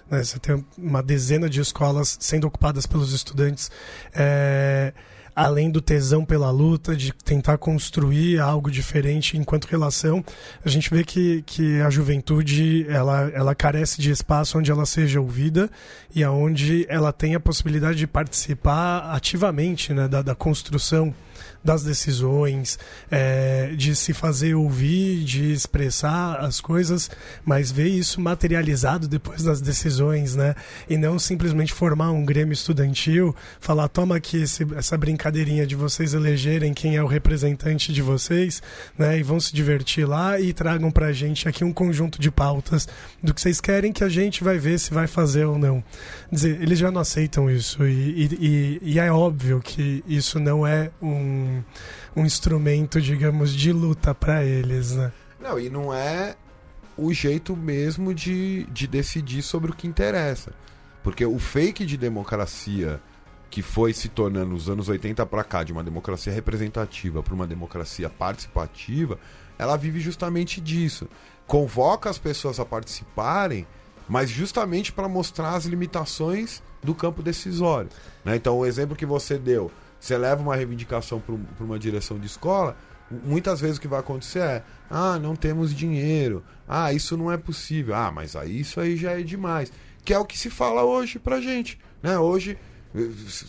né, você tem uma dezena de escolas sendo ocupadas pelos estudantes. É além do tesão pela luta, de tentar construir algo diferente enquanto relação, a gente vê que, que a juventude ela, ela carece de espaço onde ela seja ouvida e aonde ela tem a possibilidade de participar ativamente né, da, da construção das decisões, é, de se fazer ouvir, de expressar as coisas, mas ver isso materializado depois das decisões, né? E não simplesmente formar um grêmio estudantil, falar, toma aqui esse, essa brincadeirinha de vocês elegerem quem é o representante de vocês, né? E vão se divertir lá e tragam pra gente aqui um conjunto de pautas do que vocês querem que a gente vai ver se vai fazer ou não. Quer dizer, eles já não aceitam isso e, e, e é óbvio que isso não é um um, instrumento, digamos, de luta para eles, né? Não, e não é o jeito mesmo de, de decidir sobre o que interessa. Porque o fake de democracia que foi se tornando nos anos 80 para cá de uma democracia representativa para uma democracia participativa, ela vive justamente disso. Convoca as pessoas a participarem, mas justamente para mostrar as limitações do campo decisório. Né? Então, o exemplo que você deu, você leva uma reivindicação para uma direção de escola, muitas vezes o que vai acontecer é: ah, não temos dinheiro, ah, isso não é possível, ah, mas aí isso aí já é demais. Que é o que se fala hoje pra gente. Né? Hoje,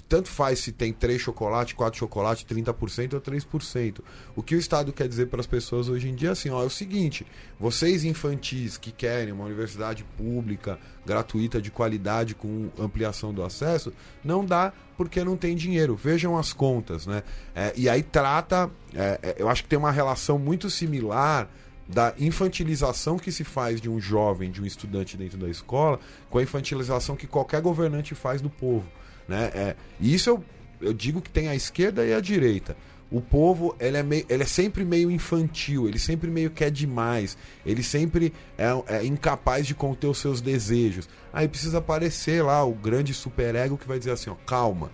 Tanto faz se tem três chocolates, quatro chocolates, 30% ou 3%. O que o Estado quer dizer para as pessoas hoje em dia assim, ó, é o seguinte, vocês infantis que querem uma universidade pública, gratuita, de qualidade, com ampliação do acesso, não dá porque não tem dinheiro. Vejam as contas, né? É, e aí trata, é, é eu acho que tem uma relação muito similar da infantilização que se faz de um jovem, de um estudante dentro da escola, com a infantilização que qualquer governante faz do povo. Né? É, e isso eu, eu digo que tem a esquerda e a direita. O povo ele é, meio, ele é sempre meio infantil, ele sempre meio quer demais, ele sempre é, é incapaz de conter os seus desejos. Aí precisa aparecer lá o grande superego que vai dizer assim: ó, calma,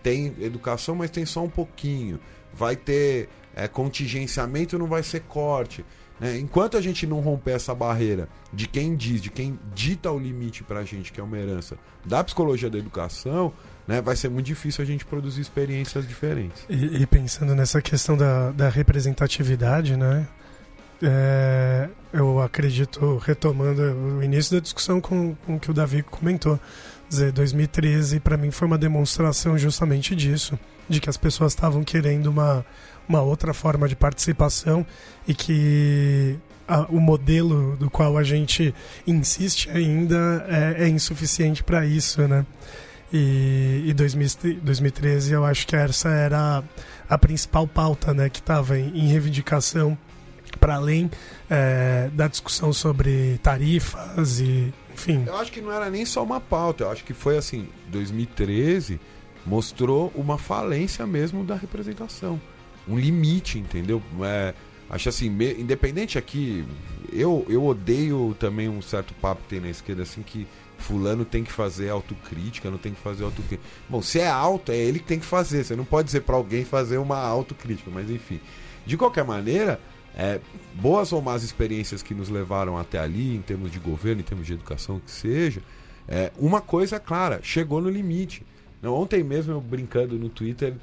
tem educação, mas tem só um pouquinho. Vai ter é, contingenciamento, não vai ser corte. Né? Enquanto a gente não romper essa barreira de quem diz, de quem dita o limite para a gente, que é uma herança da psicologia da educação, né, vai ser muito difícil a gente produzir experiências diferentes. E, e pensando nessa questão da, da representatividade, né, é, eu acredito, retomando o início da discussão com, com o que o Davi comentou, dizer, 2013 para mim foi uma demonstração justamente disso, de que as pessoas estavam querendo uma uma outra forma de participação e que o modelo do qual a gente insiste ainda é, é insuficiente para isso, né? E, e 2013 eu acho que essa era a, principal pauta, né, que estava em, em, reivindicação para além é, da discussão sobre tarifas e enfim. Eu acho que não era nem só uma pauta, eu acho que foi assim, 2013 mostrou uma falência mesmo da representação um limite, entendeu? É, acho assim, me, independente aqui, eu, eu odeio também um certo papo que tem na esquerda assim que fulano tem que fazer autocrítica, não tem que fazer autocrítica. Bom, se é alto, é ele que tem que fazer. Você não pode dizer para alguém fazer uma autocrítica, mas enfim. De qualquer maneira, é, boas ou más experiências que nos levaram até ali, em termos de governo, em termos de educação, que seja, é, uma coisa é clara, chegou no limite. Ontem mesmo eu brincando no Twitter,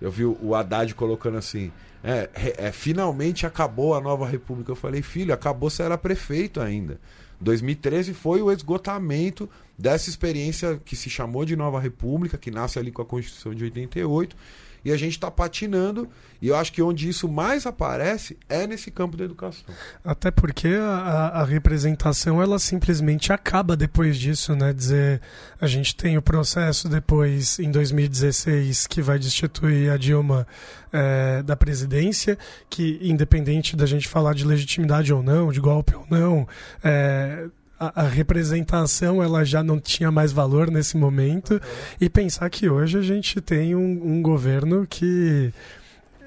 eu vi o Haddad colocando assim: é, é, finalmente acabou a nova república. Eu falei, filho, acabou você era prefeito ainda. 2013 foi o esgotamento dessa experiência que se chamou de Nova República, que nasce ali com a Constituição de 88 e a gente está patinando. E eu acho que onde isso mais aparece é nesse campo da educação. Até porque a, a representação ela simplesmente acaba depois disso, né? Dizer, a gente tem o processo depois, em 2016, que vai destituir a Dilma é, da presidência, que independente da gente falar de legitimidade ou não, de golpe ou não, é, a, a, representação ela já não tinha mais valor nesse momento uhum. e pensar que hoje a gente tem um, um governo que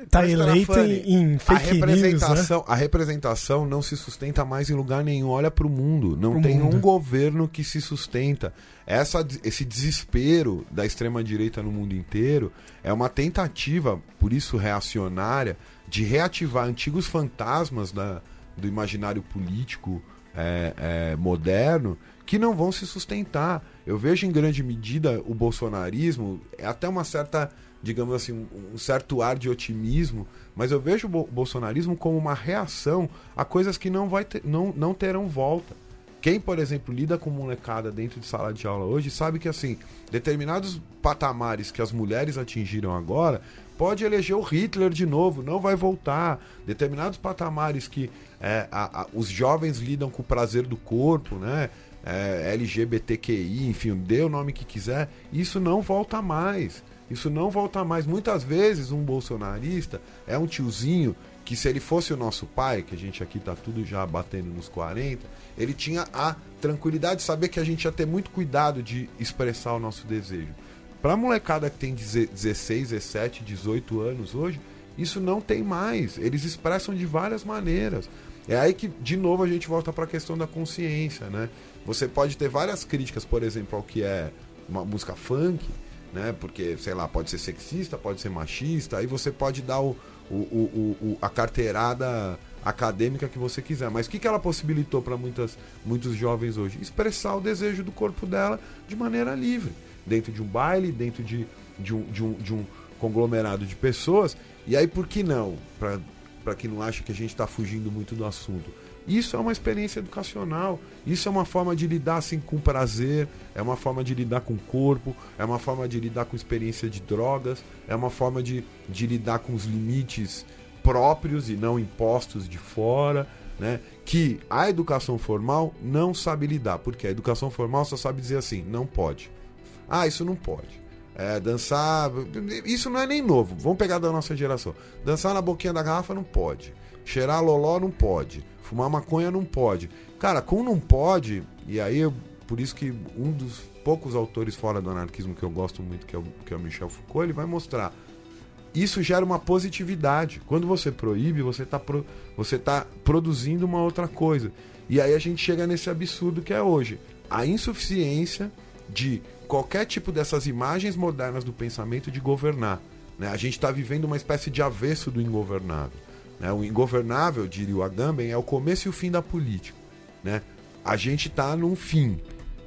está eleito em, em fake a representação, news, né? A representação não se sustenta mais em lugar nenhum. Olha para o mundo. Não pro tem mundo. um governo que se sustenta. Essa, esse desespero da extrema-direita no mundo inteiro é uma tentativa, por isso reacionária, de reativar antigos fantasmas da, do imaginário político é, é, moderno que não vão se sustentar. Eu vejo em grande medida o bolsonarismo, é até uma certa, digamos assim, um, um certo ar de otimismo, mas eu vejo o bolsonarismo como uma reação a coisas que não, vai ter, não, não terão volta. Quem, por exemplo, lida com molecada dentro de sala de aula hoje sabe que assim, determinados patamares que as mulheres atingiram agora pode eleger o Hitler de novo, não vai voltar. Determinados patamares que é, a, a, os jovens lidam com o prazer do corpo, né? É, LGBTQI, enfim, dê o nome que quiser, isso não volta mais. Isso não volta mais. Muitas vezes um bolsonarista é um tiozinho que se ele fosse o nosso pai, que a gente aqui tá tudo já batendo nos 40, ele tinha a tranquilidade de saber que a gente ia ter muito cuidado de expressar o nosso desejo. Pra molecada que tem 16, 17, 18 anos hoje, isso não tem mais. Eles expressam de várias maneiras. É aí que, de novo, a gente volta para a questão da consciência, né? Você pode ter várias críticas, por exemplo, ao que é uma música funk, né? Porque, sei lá, pode ser sexista, pode ser machista, aí você pode dar o, o, o, o a carteirada acadêmica que você quiser. Mas o que, que ela possibilitou para muitos jovens hoje? Expressar o desejo do corpo dela de maneira livre, dentro de um baile, dentro de, de, um, de, um, de um conglomerado de pessoas. E aí, por que não? Para quem não acha que a gente está fugindo muito do assunto. Isso é uma experiência educacional. Isso é uma forma de lidar assim com prazer, é uma forma de lidar com o corpo, é uma forma de lidar com experiência de drogas, é uma forma de, de lidar com os limites próprios e não impostos de fora, né? Que a educação formal não sabe lidar, porque a educação formal só sabe dizer assim, não pode. Ah, isso não pode. É, dançar. Isso não é nem novo. Vamos pegar da nossa geração. Dançar na boquinha da garrafa não pode. Cheirar loló não pode. Fumar maconha não pode. Cara, com não pode, e aí por isso que um dos poucos autores fora do anarquismo que eu gosto muito, que é o, que é o Michel Foucault, ele vai mostrar. Isso gera uma positividade. Quando você proíbe, você está pro, você tá produzindo uma outra coisa. E aí a gente chega nesse absurdo que é hoje. A insuficiência de qualquer tipo dessas imagens modernas do pensamento de governar. Né? A gente está vivendo uma espécie de avesso do ingovernável. Né? O ingovernável, diria o Agamben, é o começo e o fim da política. Né? A gente está num fim.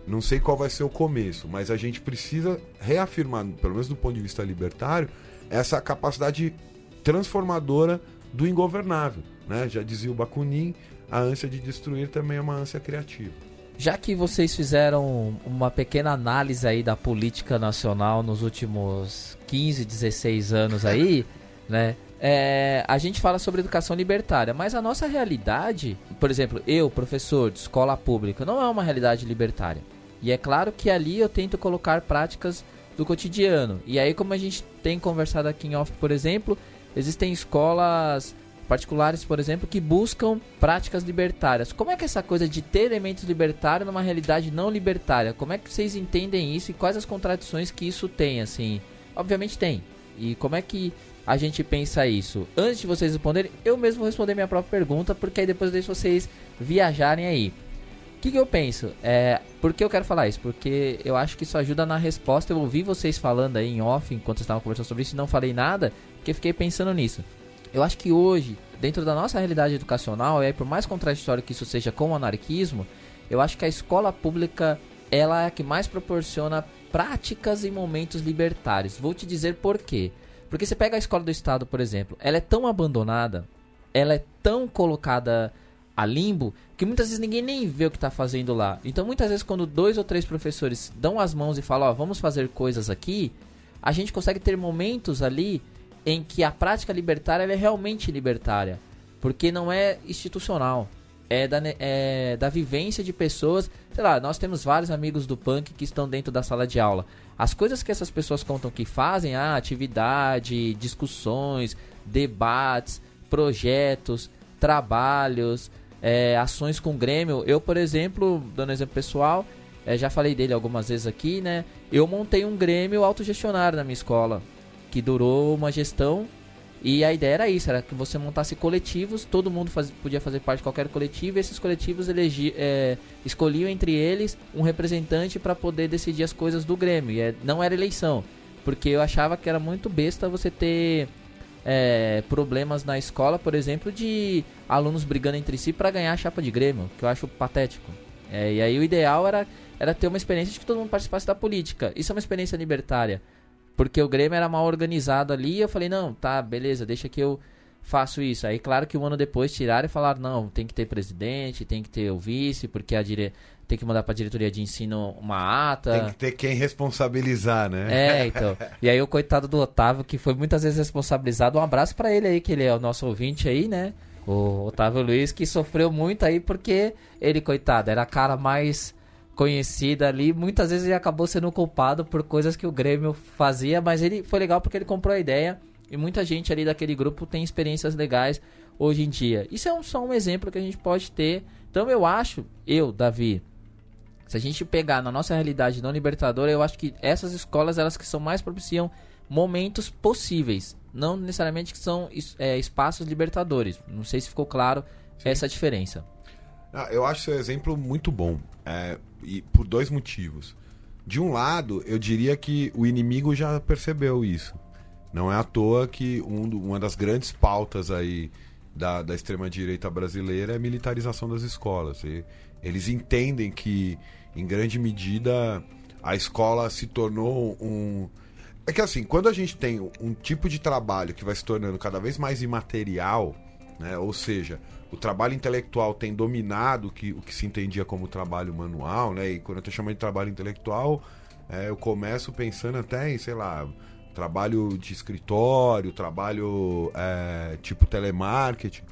Não sei qual vai ser o começo, mas a gente precisa reafirmar, pelo menos do ponto de vista libertário, essa capacidade transformadora do ingovernável. Né? Já dizia o Bakunin, a ânsia de destruir também é uma ânsia criativa. Já que vocês fizeram uma pequena análise aí da política nacional nos últimos 15, 16 anos aí, né? É, a gente fala sobre educação libertária, mas a nossa realidade, por exemplo, eu, professor de escola pública, não é uma realidade libertária. E é claro que ali eu tento colocar práticas do cotidiano. E aí, como a gente tem conversado aqui em off, por exemplo, existem escolas particulares, por exemplo, que buscam práticas libertárias. Como é que é essa coisa de ter elementos libertários numa realidade não libertária? Como é que vocês entendem isso e quais as contradições que isso tem, assim? Obviamente tem. E como é que a gente pensa isso? Antes de vocês responderem, eu mesmo vou responder minha própria pergunta, porque aí depois eu deixo vocês viajarem aí. O que, que eu penso? É, por que eu quero falar isso? Porque eu acho que isso ajuda na resposta. Eu ouvi vocês falando aí em off, enquanto estavam conversando sobre isso, e não falei nada, porque fiquei pensando nisso. Eu acho que hoje, dentro da nossa realidade educacional, e aí por mais contraditório que isso seja com o anarquismo, eu acho que a escola pública ela é a que mais proporciona práticas e momentos libertários. Vou te dizer por quê. Porque você pega a escola do estado, por exemplo, ela é tão abandonada, ela é tão colocada a limbo que muitas vezes ninguém nem vê o que está fazendo lá. Então muitas vezes quando dois ou três professores dão as mãos e falam, ó, vamos fazer coisas aqui, a gente consegue ter momentos ali em que a prática libertária é realmente libertária, porque não é institucional, é da, é da vivência de pessoas. Sei lá, nós temos vários amigos do punk que estão dentro da sala de aula. As coisas que essas pessoas contam que fazem, ah, atividade, discussões, debates, projetos, trabalhos, é, ações com Grêmio. Eu, por exemplo, dando exemplo pessoal, é, já falei dele algumas vezes aqui, né? Eu montei um Grêmio autogestionário na minha escola que durou uma gestão e a ideia era isso, era que você montasse coletivos, todo mundo faz, podia fazer parte de qualquer coletivo, e esses coletivos elegi, é, escolhiam entre eles um representante para poder decidir as coisas do Grêmio. E é, não era eleição, porque eu achava que era muito besta você ter é, problemas na escola, por exemplo, de alunos brigando entre si para ganhar a chapa de Grêmio, que eu acho patético. É, e aí o ideal era, era ter uma experiência de que todo mundo participasse da política. Isso é uma experiência libertária. Porque o Grêmio era mal organizado ali e eu falei, não, tá, beleza, deixa que eu faço isso. Aí, claro que um ano depois tiraram e falaram, não, tem que ter presidente, tem que ter o vice, porque a dire... tem que mandar pra diretoria de ensino uma ata. Tem que ter quem responsabilizar, né? É, então. e aí o coitado do Otávio, que foi muitas vezes responsabilizado, um abraço para ele aí, que ele é o nosso ouvinte aí, né? O Otávio Luiz, que sofreu muito aí porque ele, coitado, era a cara mais conhecida ali, muitas vezes ele acabou sendo culpado por coisas que o Grêmio fazia, mas ele foi legal porque ele comprou a ideia e muita gente ali daquele grupo tem experiências legais hoje em dia. Isso é um, só um exemplo que a gente pode ter. Então eu acho, eu, Davi, se a gente pegar na nossa realidade não libertadora, eu acho que essas escolas elas que são mais propiciam momentos possíveis, não necessariamente que são é, espaços libertadores. Não sei se ficou claro Sim. essa diferença. Ah, eu acho seu exemplo muito bom. É, e por dois motivos. De um lado, eu diria que o inimigo já percebeu isso. Não é à toa que um, uma das grandes pautas aí da, da extrema-direita brasileira é a militarização das escolas. E eles entendem que, em grande medida, a escola se tornou um. É que assim, quando a gente tem um tipo de trabalho que vai se tornando cada vez mais imaterial, né? ou seja, o trabalho intelectual tem dominado que, o que se entendia como trabalho manual, né? E quando eu estou chamando de trabalho intelectual, é, eu começo pensando até em, sei lá, trabalho de escritório, trabalho é, tipo telemarketing.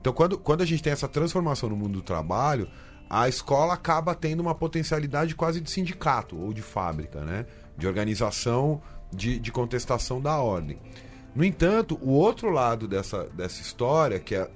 Então, quando, quando a gente tem essa transformação no mundo do trabalho, a escola acaba tendo uma potencialidade quase de sindicato ou de fábrica, né? De organização, de, de contestação da ordem. No entanto, o outro lado dessa, dessa história, que é,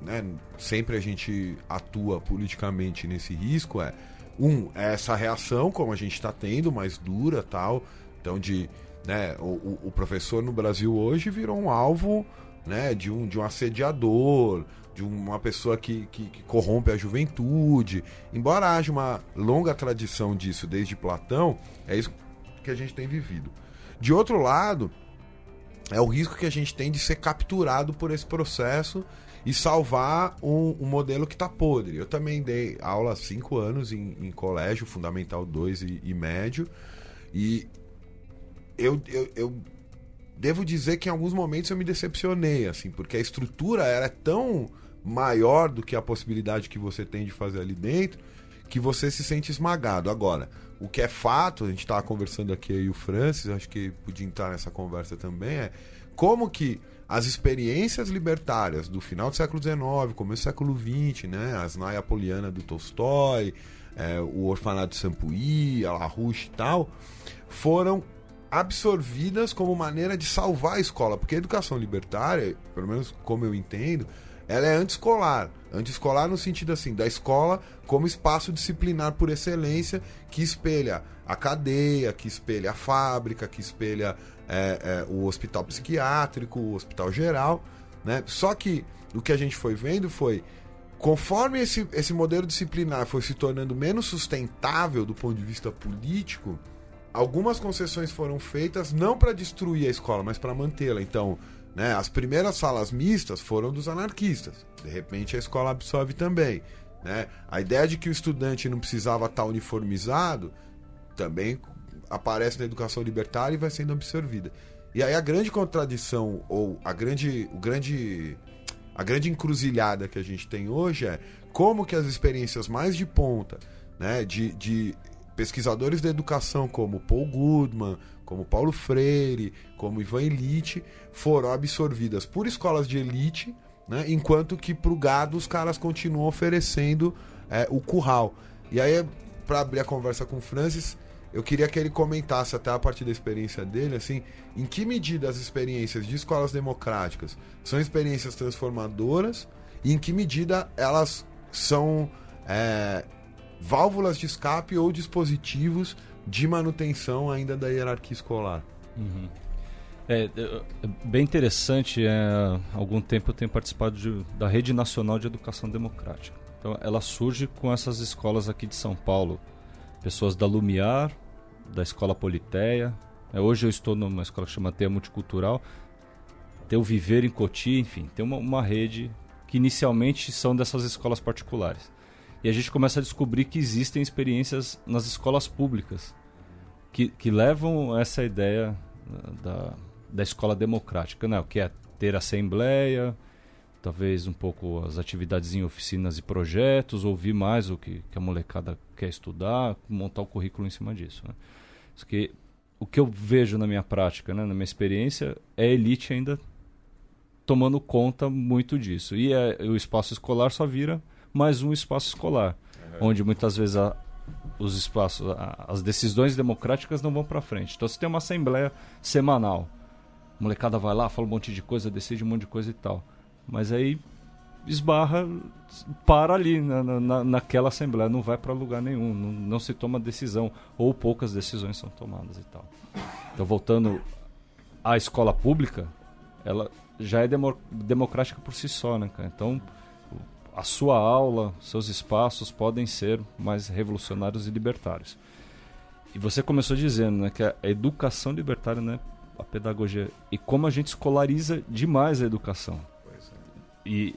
né, sempre a gente atua politicamente nesse risco, é um, é essa reação, como a gente está tendo, mais dura tal. Então, de. Né, o, o professor no Brasil hoje virou um alvo né, de, um, de um assediador, de uma pessoa que, que, que, corrompe a juventude. Embora haja uma longa tradição disso desde Platão, é isso que a gente tem vivido. De outro lado, é o risco que a gente tem de ser capturado por esse processo e salvar um, um modelo que está podre. Eu também dei aula há cinco anos em, em colégio, Fundamental 2 e, e médio, e eu, eu, eu devo dizer que em alguns momentos eu me decepcionei, assim, porque a estrutura era tão maior do que a possibilidade que você tem de fazer ali dentro, que você se sente esmagado. Agora, o que é fato, a gente estava conversando aqui aí o Francis, acho que podia entrar nessa conversa também, é como que as experiências libertárias do final do século XIX, começo do século XX, né, as Naia Poliana do Tolstói, é, o Orfanato de Sampuí, a La Ruche e tal, foram absorvidas como maneira de salvar a escola, porque a educação libertária, pelo menos como eu entendo, ela é anti-escolar. Anti-escolar no sentido assim, da escola como espaço disciplinar por excelência que espelha a cadeia, que espelha a fábrica, que espelha é, é, o hospital psiquiátrico, o hospital geral. Né? Só que o que a gente foi vendo foi, conforme esse, esse modelo disciplinar foi se tornando menos sustentável do ponto de vista político, algumas concessões foram feitas não para destruir a escola, mas para mantê-la. Então, né? As primeiras salas mistas foram dos anarquistas. De repente a escola absorve também. Né? A ideia de que o estudante não precisava estar uniformizado também aparece na educação libertária e vai sendo absorvida. E aí a grande contradição ou a grande, o grande, a grande encruzilhada que a gente tem hoje é como que as experiências mais de ponta, né, de, de pesquisadores da educação como Paul Goodman, como Paulo Freire, como Ivan Elite, foram absorvidas por escolas de elite, né, enquanto que para o gado os caras continuam oferecendo é, o curral. E aí, para abrir a conversa com o Francis, eu queria que ele comentasse até a partir da experiência dele, assim, em que medida as experiências de escolas democráticas são experiências transformadoras e em que medida elas são é, válvulas de escape ou dispositivos de manutenção ainda da hierarquia escolar. Uhum. É, é, bem interessante. É, há algum tempo eu tenho participado de, da Rede Nacional de Educação Democrática. Então, ela surge com essas escolas aqui de São Paulo. Pessoas da Lumiar, da Escola Politeia. É, hoje eu estou numa escola que chama Teia Multicultural. Tem o Viver em Coti, enfim, tem uma, uma rede que inicialmente são dessas escolas particulares. E a gente começa a descobrir que existem experiências nas escolas públicas que, que levam essa ideia da, da escola democrática, né? O que é ter assembleia, talvez um pouco as atividades em oficinas e projetos, ouvir mais o que, que a molecada quer estudar, montar o currículo em cima disso. Né? Que, o que eu vejo na minha prática, né, na minha experiência, é a elite ainda tomando conta muito disso. E é, o espaço escolar só vira mais um espaço escolar, uhum. onde muitas vezes a, os espaços, a, as decisões democráticas não vão para frente. Então você tem uma assembleia semanal, a molecada vai lá, fala um monte de coisa, decide um monte de coisa e tal, mas aí esbarra, para ali na, na, naquela assembleia, não vai para lugar nenhum, não, não se toma decisão ou poucas decisões são tomadas e tal. Então voltando à escola pública, ela já é demo, democrática por si só, né, cara? Então a sua aula, seus espaços podem ser mais revolucionários e libertários. E você começou dizendo né, que a educação libertária né, a pedagogia e como a gente escolariza demais a educação. E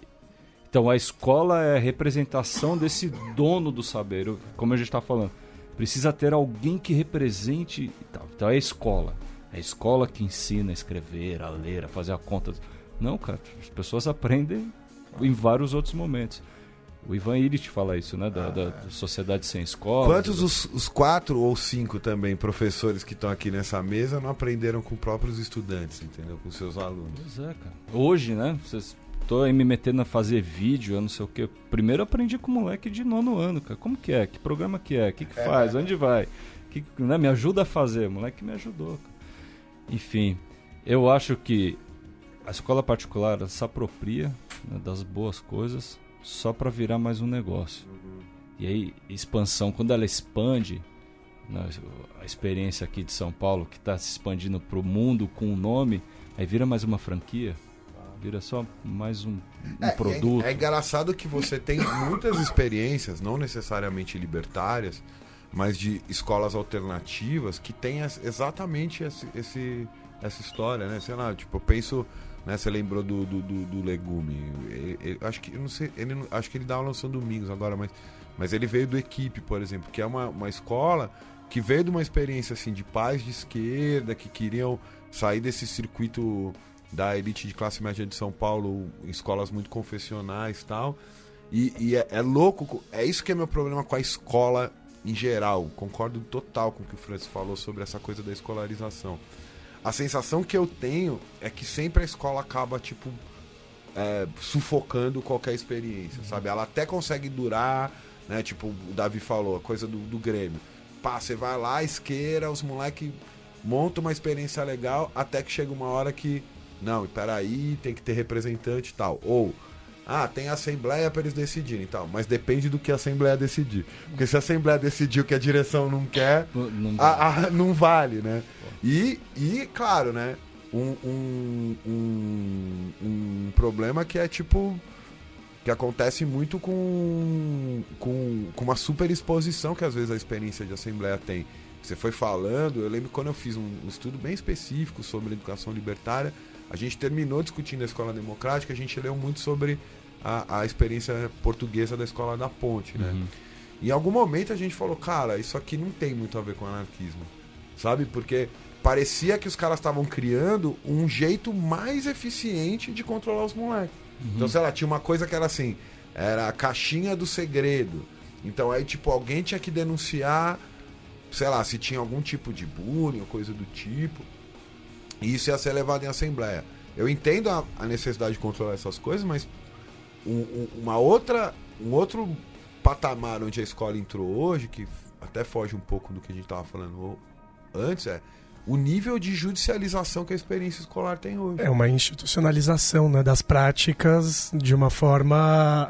então a escola é a representação desse dono do saber, como a gente está falando. Precisa ter alguém que represente. Então é a escola. É a escola que ensina a escrever, a ler, a fazer a conta. Não, cara, as pessoas aprendem em vários outros momentos. O Ivan Illich fala isso, né? Da, da, da Sociedade Sem Escola. Quantos os, os, quatro ou cinco também professores que estão aqui nessa mesa não aprenderam com próprios estudantes, entendeu? Com seus alunos. Pois é, cara. Hoje, né? Vocês tô aí me metendo a fazer vídeo, eu não sei o que. Primeiro eu aprendi com moleque de nono ano, cara. Como que é? Que programa que é? O que, que é. faz? Onde vai? Que, né? Me ajuda a fazer. Moleque me ajudou, cara. Enfim, eu acho que a escola particular se apropria né, das boas coisas só para virar mais um negócio. Uhum. E aí, expansão, quando ela expande, né, a experiência aqui de São Paulo, que está se expandindo para o mundo com o um nome, aí vira mais uma franquia, vira só mais um, um é, produto. É, é engraçado que você tem muitas experiências, não necessariamente libertárias, mas de escolas alternativas que tem exatamente esse, esse, essa história, né? Sei lá, tipo, eu penso né? Você lembrou do, do, do, do legume. Ele, ele, acho que não sei, ele acho que ele dá aula São Domingos agora, mas, mas ele veio do equipe, por exemplo, que é uma, uma escola que veio de uma experiência assim de pais de esquerda que queriam sair desse circuito da elite de classe média de São Paulo, escolas muito confessionais tal. E, e é, é, louco, é isso que é meu problema com a escola em geral. Concordo total com o que o Francis falou sobre essa coisa da escolarização a sensação que eu tenho é que sempre a escola acaba, tipo, é, sufocando qualquer experiência, sabe? Ela até consegue durar, né? Tipo, o Davi falou, a coisa do, do Grêmio. Pá, você vai lá, isqueira, os moleques montam uma experiência legal, até que chega uma hora que, não, peraí, tem que ter representante e tal. Ou, ah, tem assembleia para eles decidirem e tal. Mas depende do que a assembleia decidir. Porque se a assembleia decidir o que a direção não quer, não, a, a, não vale, né? E, e claro, né? Um, um, um, um problema que é tipo que acontece muito com, com, com uma super exposição que às vezes a experiência de assembleia tem. Você foi falando, eu lembro quando eu fiz um, um estudo bem específico sobre educação libertária, a gente terminou discutindo a escola democrática, a gente leu muito sobre a, a experiência portuguesa da escola da ponte, né? Uhum. Em algum momento a gente falou, cara, isso aqui não tem muito a ver com anarquismo, sabe? Porque parecia que os caras estavam criando um jeito mais eficiente de controlar os moleques. Uhum. Então, sei lá, tinha uma coisa que era assim, era a caixinha do segredo. Então aí, tipo, alguém tinha que denunciar, sei lá, se tinha algum tipo de bullying ou coisa do tipo. E isso ia ser levado em assembleia. Eu entendo a, a necessidade de controlar essas coisas, mas um, um, uma outra, um outro patamar onde a escola entrou hoje, que até foge um pouco do que a gente estava falando antes, é o nível de judicialização que a experiência escolar tem hoje. É uma institucionalização né, das práticas de uma forma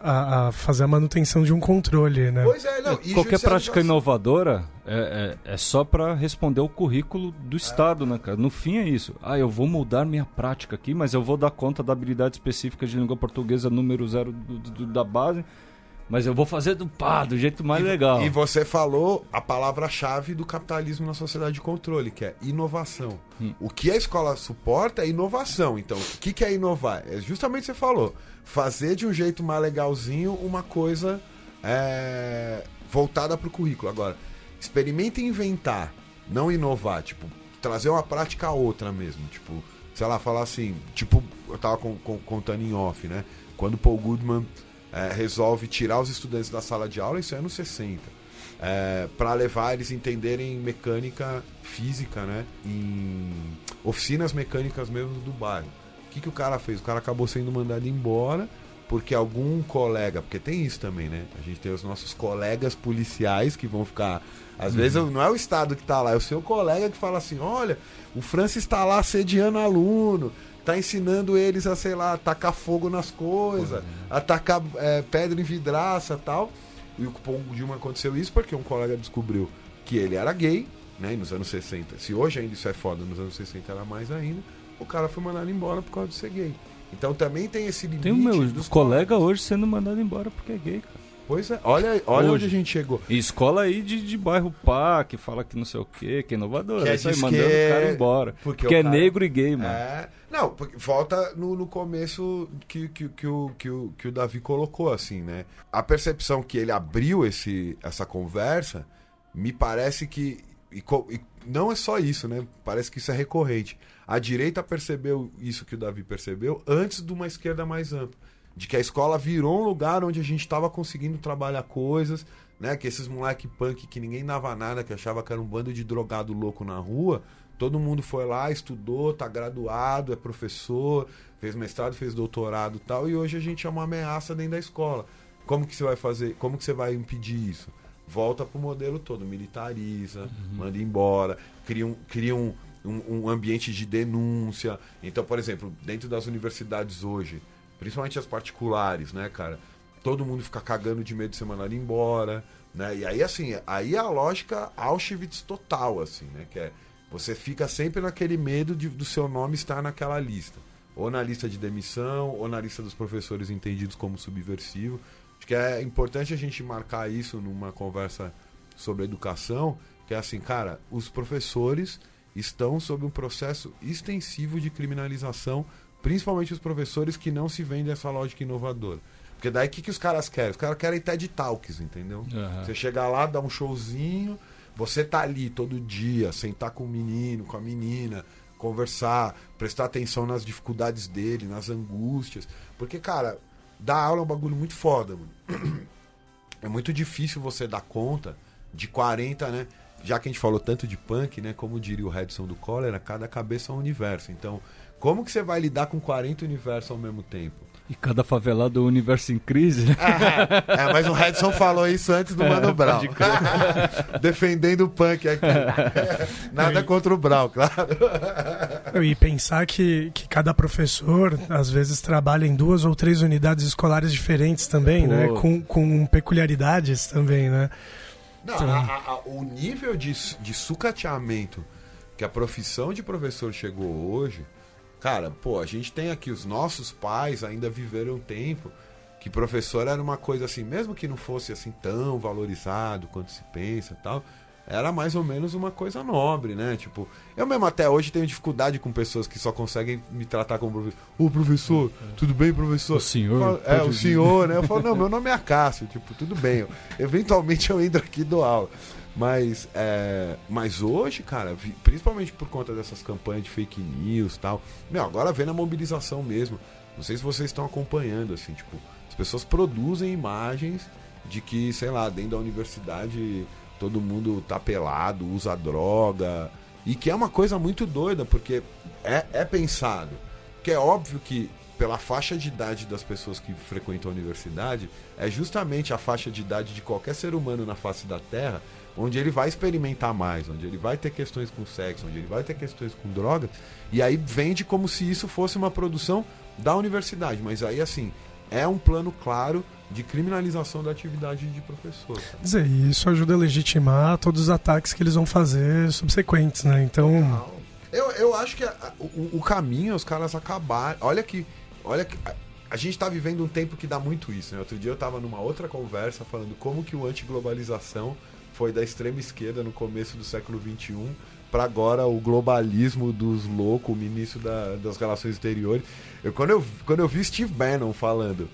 a, a fazer a manutenção de um controle. Né? Pois é, não. Qualquer prática inovadora é, é, é só para responder o currículo do Estado, né, cara? No fim é isso. Ah, eu vou mudar minha prática aqui, mas eu vou dar conta da habilidade específica de língua portuguesa número zero do, do, da base mas eu vou fazer do pá, do jeito mais e, legal. E você falou a palavra-chave do capitalismo na sociedade de controle, que é inovação. Hum. O que a escola suporta é inovação. Então, o que, que é inovar? É justamente o que você falou. Fazer de um jeito mais legalzinho uma coisa é, voltada para o currículo. Agora, experimente inventar, não inovar. Tipo, trazer uma prática a outra mesmo. Tipo, sei lá, falar assim. Tipo, eu tava com, com, contando em off, né? Quando Paul Goodman é, resolve tirar os estudantes da sala de aula, isso é anos 60, é, para levar eles entenderem mecânica física, né? Em oficinas mecânicas mesmo do bairro. O que, que o cara fez? O cara acabou sendo mandado embora porque algum colega, porque tem isso também, né? A gente tem os nossos colegas policiais que vão ficar. Às uhum. vezes não é o Estado que está lá, é o seu colega que fala assim: olha, o Francis está lá assediando aluno, tá ensinando eles a, sei lá, tacar fogo nas coisas, atacar é, pedra em vidraça tal. E o Paul Dilma aconteceu isso porque um colega descobriu que ele era gay, né? nos anos 60. Se hoje ainda isso é foda, nos anos 60 era mais ainda. O cara foi mandado embora por causa de ser gay. Então também tem esse limite. Tem o meu colega hoje sendo mandado embora porque é gay, cara. Pois é, olha, olha Hoje. onde a gente chegou. E escola aí de, de bairro pá, que fala que não sei o quê, que é inovador. Que é isso aí, mandando o cara embora. Porque, porque é cara... negro e gay, mano. É... Não, volta no, no começo que, que, que, o, que, o, que o Davi colocou, assim, né? A percepção que ele abriu esse, essa conversa, me parece que. E, e não é só isso, né? Parece que isso é recorrente. A direita percebeu isso que o Davi percebeu antes de uma esquerda mais ampla de que a escola virou um lugar onde a gente estava conseguindo trabalhar coisas, né? Que esses moleque punk que ninguém dava nada, que achava que era um bando de drogado louco na rua, todo mundo foi lá, estudou, tá graduado, é professor, fez mestrado, fez doutorado, tal, e hoje a gente é uma ameaça dentro da escola. Como que você vai fazer? Como que você vai impedir isso? Volta pro modelo todo, militariza, uhum. manda embora, cria um, cria um, um, um ambiente de denúncia. Então, por exemplo, dentro das universidades hoje, principalmente as particulares, né, cara? Todo mundo fica cagando de medo de ser mandado embora, né? E aí, assim, aí é a lógica Auschwitz total, assim, né? Que é, você fica sempre naquele medo de, do seu nome estar naquela lista. Ou na lista de demissão, ou na lista dos professores entendidos como subversivo. Acho que é importante a gente marcar isso numa conversa sobre educação, que é assim, cara, os professores estão sob um processo extensivo de criminalização Principalmente os professores que não se vendem essa lógica inovadora. Porque daí o que, que os caras querem? Os caras querem TED Talks, entendeu? Uhum. Você chegar lá, dar um showzinho, você tá ali todo dia, sentar com o menino, com a menina, conversar, prestar atenção nas dificuldades dele, nas angústias. Porque, cara, dar aula é um bagulho muito foda, mano. É muito difícil você dar conta de 40, né? Já que a gente falou tanto de punk, né? Como diria o Redson do Cólera, cada cabeça é um universo. Então, como que você vai lidar com 40 universos ao mesmo tempo? E cada favelado é um universo em crise, né? É, é, mas o Redson falou isso antes do Mano é, Brown. Defendendo o punk aqui. Nada contra o Brown, claro. E pensar que, que cada professor, às vezes, trabalha em duas ou três unidades escolares diferentes também, né? Pô. né? Com, com peculiaridades também, né? Não, então... a, a, o nível de, de sucateamento que a profissão de professor chegou hoje Cara, pô, a gente tem aqui os nossos pais ainda viveram um tempo que professor era uma coisa assim, mesmo que não fosse assim tão valorizado quanto se pensa tal, era mais ou menos uma coisa nobre, né? Tipo, eu mesmo até hoje tenho dificuldade com pessoas que só conseguem me tratar como professor. Ô, professor, tudo bem, professor? O senhor? Falo, é, o senhor, né? Eu falo, não, meu nome é Acácio, tipo, tudo bem. Eu, eventualmente eu entro aqui do aula. Mas, é, mas hoje, cara, principalmente por conta dessas campanhas de fake news e tal, meu, agora vem na mobilização mesmo. Não sei se vocês estão acompanhando, assim, tipo, as pessoas produzem imagens de que, sei lá, dentro da universidade todo mundo tá pelado, usa droga. E que é uma coisa muito doida, porque é, é pensado. Que é óbvio que, pela faixa de idade das pessoas que frequentam a universidade, é justamente a faixa de idade de qualquer ser humano na face da Terra onde ele vai experimentar mais, onde ele vai ter questões com sexo, onde ele vai ter questões com drogas, e aí vende como se isso fosse uma produção da universidade. Mas aí, assim, é um plano claro de criminalização da atividade de professor. Quer dizer, isso ajuda a legitimar todos os ataques que eles vão fazer subsequentes, né? Então. Eu, eu acho que a, o, o, caminho é os caras acabar. Olha que. Olha que. A, a gente está vivendo um tempo que dá muito isso, né? Outro dia eu estava numa outra conversa falando como que o antiglobalização foi da extrema esquerda no começo do século XXI para agora o globalismo dos loucos, o ministro da, das relações exteriores. Eu, quando, eu, quando eu vi Steve Bannon falando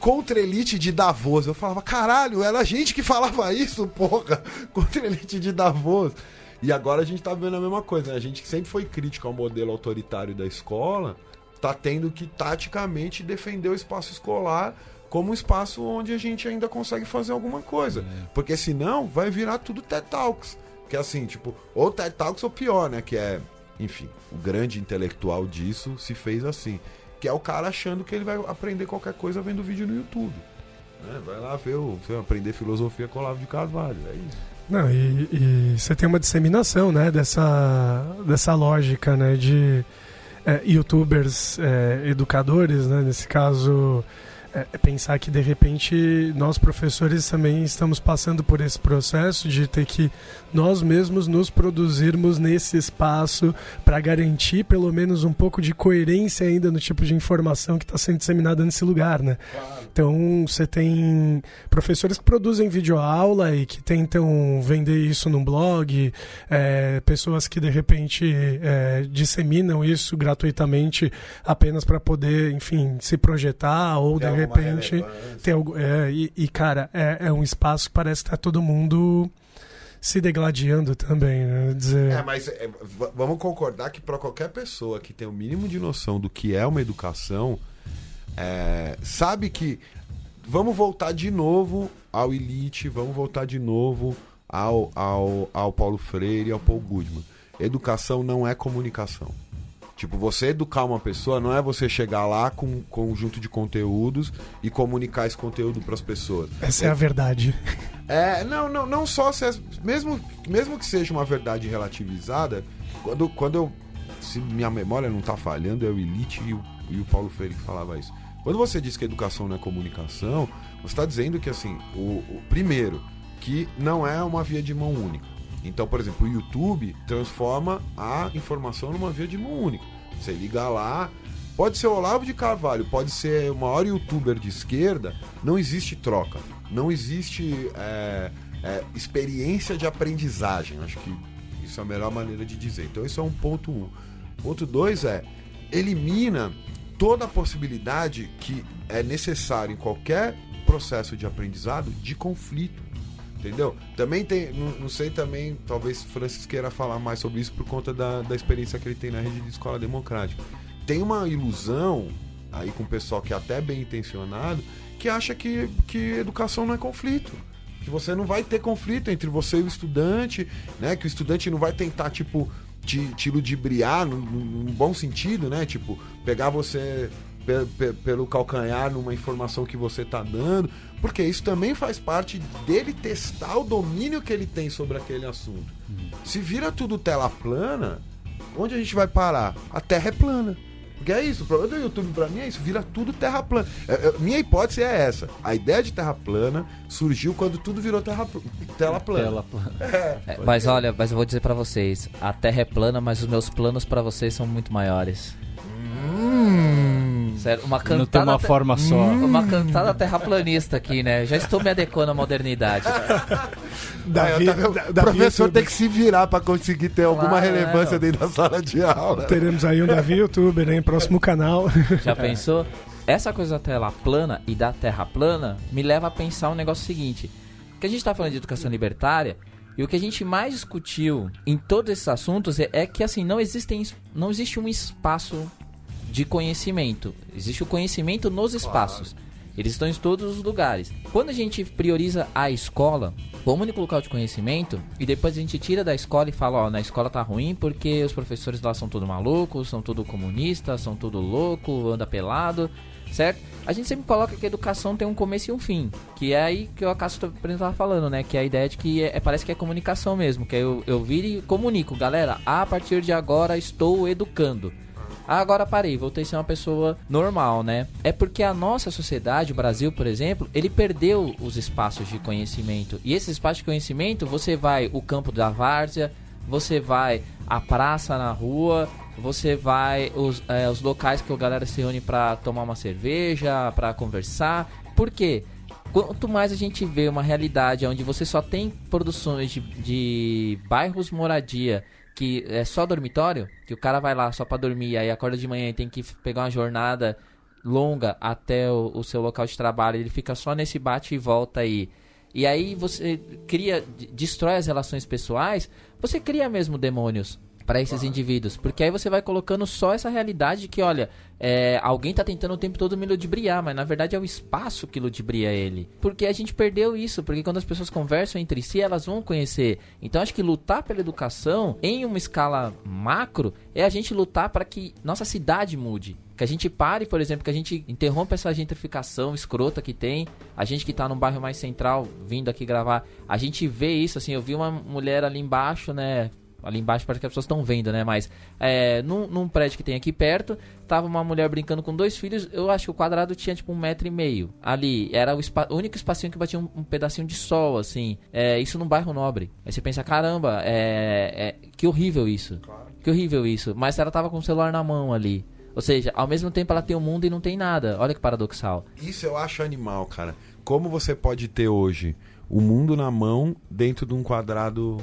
contra elite de Davos, eu falava, caralho, era a gente que falava isso, porra, contra elite de Davos. E agora a gente tá vendo a mesma coisa, né? A gente que sempre foi crítico ao modelo autoritário da escola, tá tendo que taticamente defender o espaço escolar como um espaço onde a gente ainda consegue fazer alguma coisa. É. Porque senão vai virar tudo TED Talks. Que é assim, tipo, ou TED Talks ou pior, né? Que é, enfim, o grande intelectual disso se fez assim. Que é o cara achando que ele vai aprender qualquer coisa vendo vídeo no YouTube. Né? Vai lá ver o, aprender filosofia com o Olavo de Carvalho. É isso. Não, e, e, você tem uma disseminação, né, dessa, dessa lógica, né, de é, youtubers é, educadores, né, nesse caso é, é pensar que de repente nós professores também estamos passando por esse processo de ter que nós mesmos nos produzirmos nesse espaço para garantir pelo menos um pouco de coerência ainda no tipo de informação que está sendo disseminada nesse lugar, né? Então você tem professores que produzem videoaula e que tentam vender isso num blog, é, pessoas que de repente é, disseminam isso gratuitamente apenas para poder, enfim, se projetar ou de repente ter algo. É, e, e, cara, é, é um espaço que parece que tá todo mundo se degladiando também, né? Dizer... É, mas é, vamos concordar que para qualquer pessoa que tem o mínimo de noção do que é uma educação, é, sabe que vamos voltar de novo ao Elite, vamos voltar de novo ao, ao, ao Paulo Freire ao Paul Goodman. Educação não é comunicação. Tipo, você educar uma pessoa não é você chegar lá com um conjunto de conteúdos e comunicar esse conteúdo para as pessoas. Essa é, é a verdade. É, não, não, não só se é, mesmo, mesmo que seja uma verdade relativizada, quando, quando eu se minha memória não está falhando, é o Elite e o, e o Paulo Freire que falava isso. Quando você diz que educação não é comunicação, você está dizendo que assim, o, o primeiro, que não é uma via de mão única. Então, por exemplo, o YouTube transforma a informação numa via de mão única. Você liga lá, pode ser o Olavo de Carvalho, pode ser o maior youtuber de esquerda, não existe troca, não existe é, é, experiência de aprendizagem. Acho que isso é a melhor maneira de dizer. Então, isso é um ponto um. Ponto dois é elimina toda a possibilidade que é necessário em qualquer processo de aprendizado de conflito. Entendeu? Também tem, não, não, sei também, talvez Francis queira falar mais sobre isso por conta da, da experiência que ele tem na rede de escola democrática. Tem uma ilusão aí com o pessoal que é até bem intencionado, que acha que, que educação não é conflito. Que você não vai ter conflito entre você e o estudante, né? Que o estudante não vai tentar, tipo, te, te ludibriar num, num bom sentido, né? Tipo, pegar você pelo calcanhar numa informação que você está dando, porque isso também faz parte dele testar o domínio que ele tem sobre aquele assunto. Uhum. Se vira tudo tela plana, onde a gente vai parar? A Terra é plana. Porque é isso, o problema do YouTube para mim é isso, vira tudo terra plana. É, é, minha hipótese é essa. A ideia de terra plana surgiu quando tudo virou terra, tela plana. Tela plana. É, é, mas olha, mas eu vou dizer para vocês, a terra é plana, mas os meus planos para vocês são muito maiores. Sério, uma cantada. Não tem uma te... forma só. Hum. Uma cantada terraplanista aqui, né? Já estou me adequando à modernidade. Davi, o professor tem que se virar para conseguir ter alguma claro, relevância dentro da sala de aula. Teremos aí um Davi youtuber, hein? Próximo canal. Já pensou? Essa coisa da tela plana e da terra plana me leva a pensar um negócio seguinte. Que a gente está falando de educação libertária, e o que a gente mais discutiu em todos esses assuntos é, é, que assim não existem não existe um espaço de conhecimento. Existe o conhecimento nos espaços. Eles estão em todos os lugares. Quando a gente prioriza a escola como único local de conhecimento, e depois a gente tira da escola e fala, ó, na escola tá ruim porque os professores lá são tudo malucos, são tudo comunistas, são tudo louco, anda pelado, certo? A gente sempre coloca que a educação tem um começo e um fim, que é aí que o Acaso estava falando, né? Que é a ideia de que é, parece que é comunicação mesmo, que é eu, eu viro e comunico, galera, a partir de agora estou educando. Ah, agora parei, voltei a ser uma pessoa normal, né? É porque a nossa sociedade, o Brasil, por exemplo, ele perdeu os espaços de conhecimento. E esses espaços de conhecimento, você vai o campo da várzea, você vai a praça na rua, você vai os, é, os locais que a galera se reúne para tomar uma cerveja, para conversar. Por quê? Quanto mais a gente vê uma realidade onde você só tem produções de, de bairros moradia que é só dormitório, que o cara vai lá só para dormir, aí acorda de manhã e tem que pegar uma jornada longa até o, o, seu local de trabalho, ele fica só nesse bate e volta aí. E aí você cria, destrói as relações pessoais, você cria mesmo demônios para esses indivíduos. Porque aí você vai colocando só essa realidade de que, olha, é, alguém tá tentando o tempo todo me ludibriar, mas na verdade é o espaço que ludibria ele. Porque a gente perdeu isso, porque quando as pessoas conversam entre si, elas vão conhecer. Então acho que lutar pela educação em uma escala macro é a gente lutar para que nossa cidade mude. Que a gente pare, por exemplo, que a gente interrompa essa gentrificação escrota que tem. A gente que tá num bairro mais central, vindo aqui gravar, a gente vê isso, assim, eu vi uma mulher ali embaixo, né, ali embaixo parece que as pessoas estão vendo, né? Mas é, num, num, prédio que tem aqui perto, tava uma mulher brincando com dois filhos. Eu acho que o quadrado tinha tipo um metro e meio. Ali era o, o único espacinho que batia um, um pedacinho de sol, assim. É, isso num bairro nobre. Aí você pensa, caramba, é, é que horrível isso. Claro. Que horrível isso. Mas ela tava com o celular na mão ali. Ou seja, ao mesmo tempo ela tem o um mundo e não tem nada. Olha que paradoxal. Isso eu acho animal, cara. Como você pode ter hoje o mundo na mão dentro de um quadrado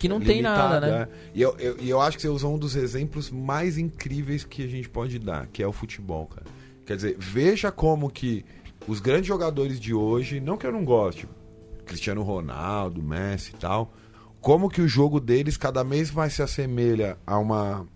que não tem nada, né? É. E eu, eu, eu, acho que você usou um dos exemplos mais incríveis que a gente pode dar, que é o futebol, cara. Quer dizer, veja como que os grandes jogadores de hoje, não que eu não goste, Cristiano Ronaldo, Messi e tal, como que o jogo deles cada vez mais se assemelha a uma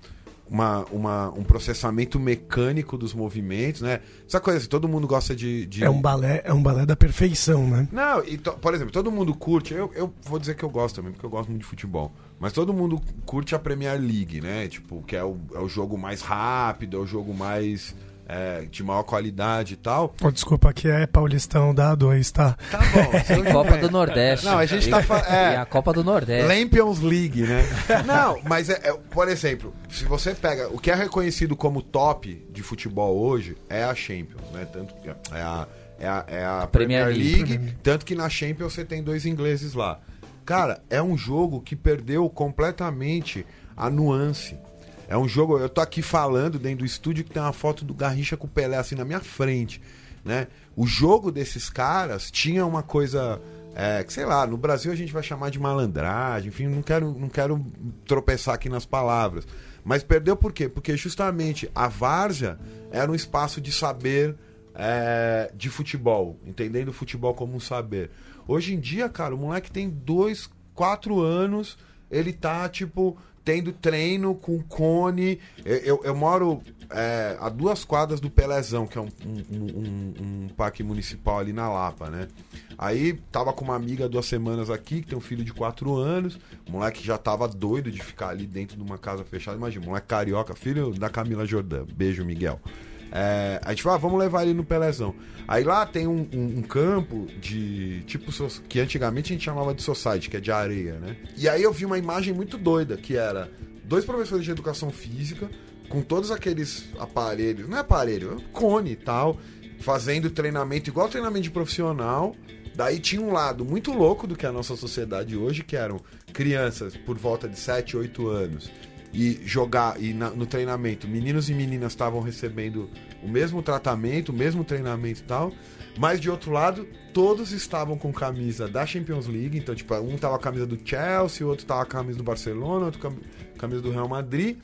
uma, uma, um processamento mecânico dos movimentos, né? Essa coisa assim, todo mundo gosta de, de... É um balé, é um balé da perfeição, né? Não, e to, por exemplo, todo mundo curte, eu, eu vou dizer que eu gosto também, porque eu gosto muito de futebol. Mas todo mundo curte a Premier League, né? Tipo, que é o, é o jogo mais rápido, é o jogo mais é, de maior qualidade e tal. Oh, desculpa, aqui é Paulistão da A2, tá? Tá bom. Tem Copa do Nordeste. Não, a gente tá falando. É, E a Copa do Nordeste. Champions League, né? Não, mas é, é- por exemplo, se você pega o que é reconhecido como top de futebol hoje é a Champions, né? Tanto que é a, é a, é a Premier, Premier League, tanto que na Champions você tem dois ingleses lá. Cara, é um jogo que perdeu completamente a nuance. É um jogo, eu tô aqui falando dentro do estúdio que tem uma foto do Garrincha com o Pelé assim na minha frente, né? O jogo desses caras tinha uma coisa é, que sei lá, no Brasil a gente vai chamar de malandragem, enfim, não quero, não quero tropeçar aqui nas palavras. Mas perdeu por quê? Porque justamente a várzea era um espaço de saber é, de futebol, entendendo o futebol como um saber. Hoje em dia, cara, o moleque tem dois, quatro anos, ele tá, tipo, tendo treino com cone. Eu, eu, eu moro é, a duas quadras do Pelezão, que é um, um, um- um parque municipal ali na Lapa, né? Aí tava com uma amiga duas semanas aqui, que tem um filho de quatro anos. O moleque já tava doido de ficar ali dentro de uma casa fechada. Imagina, moleque carioca, filho da Camila Jordã. Beijo, Miguel. É, a gente falou, ah, vamos levar ele no Pelezão. Aí lá tem um, um- um campo de tipo que antigamente a gente chamava de society, que é de areia, né? E aí eu vi uma imagem muito doida, que era dois professores de educação física com todos aqueles aparelhos, não é aparelho, é cone e tal, fazendo treinamento igual treinamento de profissional. Daí tinha um lado muito louco do que é a nossa sociedade hoje, que eram crianças por volta de 7, 8 anos e jogar e na- no treinamento meninos e meninas estavam recebendo o mesmo tratamento, o mesmo treinamento e tal, mas de outro lado todos estavam com camisa da Champions League, então tipo um tava com a camisa do Chelsea, o outro tava a camisa do Barcelona, outro com a camisa do Real Madrid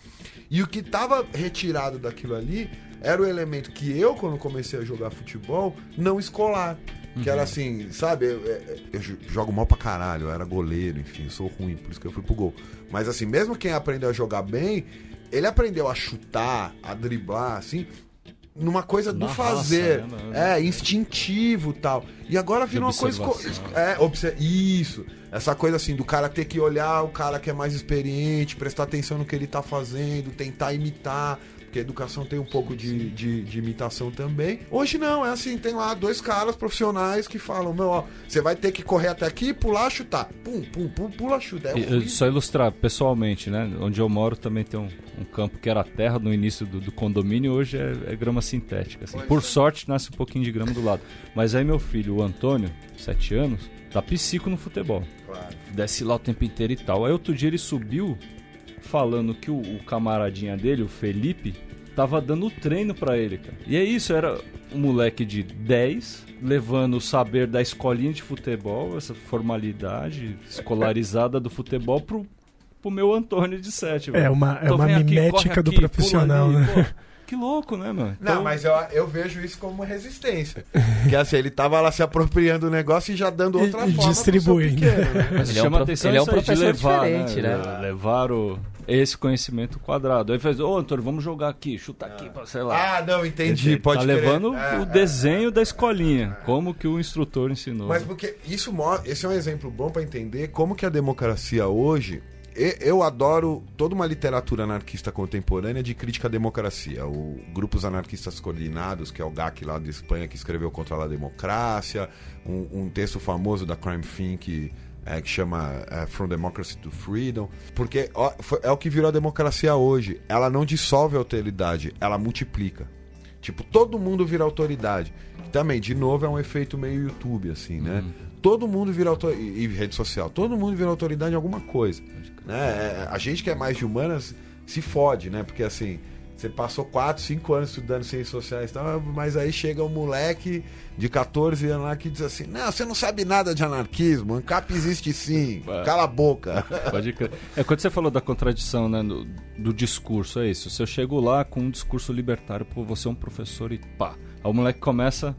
e o que tava retirado daquilo ali era o elemento que eu quando comecei a jogar futebol não escolar que era assim, sabe? Eu, eu- eu jogo mal pra caralho, eu era goleiro, enfim, eu sou ruim, por isso que eu fui pro gol. Mas assim, mesmo quem aprendeu a jogar bem, ele aprendeu a chutar, a driblar, assim, numa coisa do Na raça, fazer. né, mano? É, instintivo tal. E agora virou uma coisa. É, obse- isso. Essa coisa assim, do cara ter que olhar o cara que é mais experiente, prestar atenção no que ele tá fazendo, tentar imitar. Porque a educação tem um pouco de, de, de imitação também. Hoje não, é assim, tem lá dois caras profissionais que falam, meu, ó, você vai ter que correr até aqui, pular, chutar. Pum, pum, pum, pula, chuta. É só ilustrar pessoalmente, né? Onde eu moro também tem um, um campo que era terra no início do, do condomínio, hoje é, é grama sintética. assim. Por é. sorte, nasce um pouquinho de grama do lado. Mas aí meu filho, o Antônio, 7 anos, tá psico no futebol. Claro. Desce lá o tempo inteiro e tal. Aí outro dia ele subiu falando que o, o camaradinha dele, o Felipe, tava dando treino pra ele, cara. E é isso, era um moleque de 10 levando o saber da escolinha de futebol, essa formalidade escolarizada do futebol pro, pro meu Antônio de 7. É uma, é Então uma aqui, mimética corre do aqui, profissional, ali, né? pô. Que louco, né, mano? Não, Então, mas eu, eu vejo isso como resistência. que assim, ele tava lá se apropriando do negócio e já dando outra e forma distribuindo. pequeno, né? Mas Ele é um chama pro- atenção ele é um aí, de professor levar, diferente, né? Le- Levar o, esse conhecimento quadrado. Aí faz, ô Antônio, vamos jogar aqui, chuta aqui, pra, sei lá. Ah, não, entendi. Ele pode tá crer. levando É, o é. desenho da escolinha, como que o instrutor ensinou. Mas porque isso mostra, esse é um exemplo bom pra entender como que a democracia hoje. Eu adoro toda uma literatura anarquista contemporânea de crítica à democracia. O Grupos Anarquistas Coordenados, que é o GAC lá de Espanha, que escreveu contra a democracia. Um, um texto famoso da Crime Think é, que chama é, From Democracy to Freedom. Porque ó, foi- é o que virou a democracia hoje. Ela não dissolve a autoridade, ela multiplica. Tipo, todo mundo vira autoridade. Também, de novo, é um efeito meio YouTube, assim, né? Todo mundo vira autoridade. E rede social. Todo mundo vira autoridade em alguma coisa. Né? É, A gente que é mais de humanas se fode, né? Porque assim, você passou 4, 5 anos estudando ciências sociais e tal, mas aí chega um moleque de 14 anos lá que diz assim: Não, você não sabe nada de anarquismo, ANCAP existe sim, cala a boca. Pode crer. É quando você falou da contradição, né, do, do discurso, é isso. Se eu chego lá com um discurso libertário, pô, você é um professor e pá. Aí o moleque começa a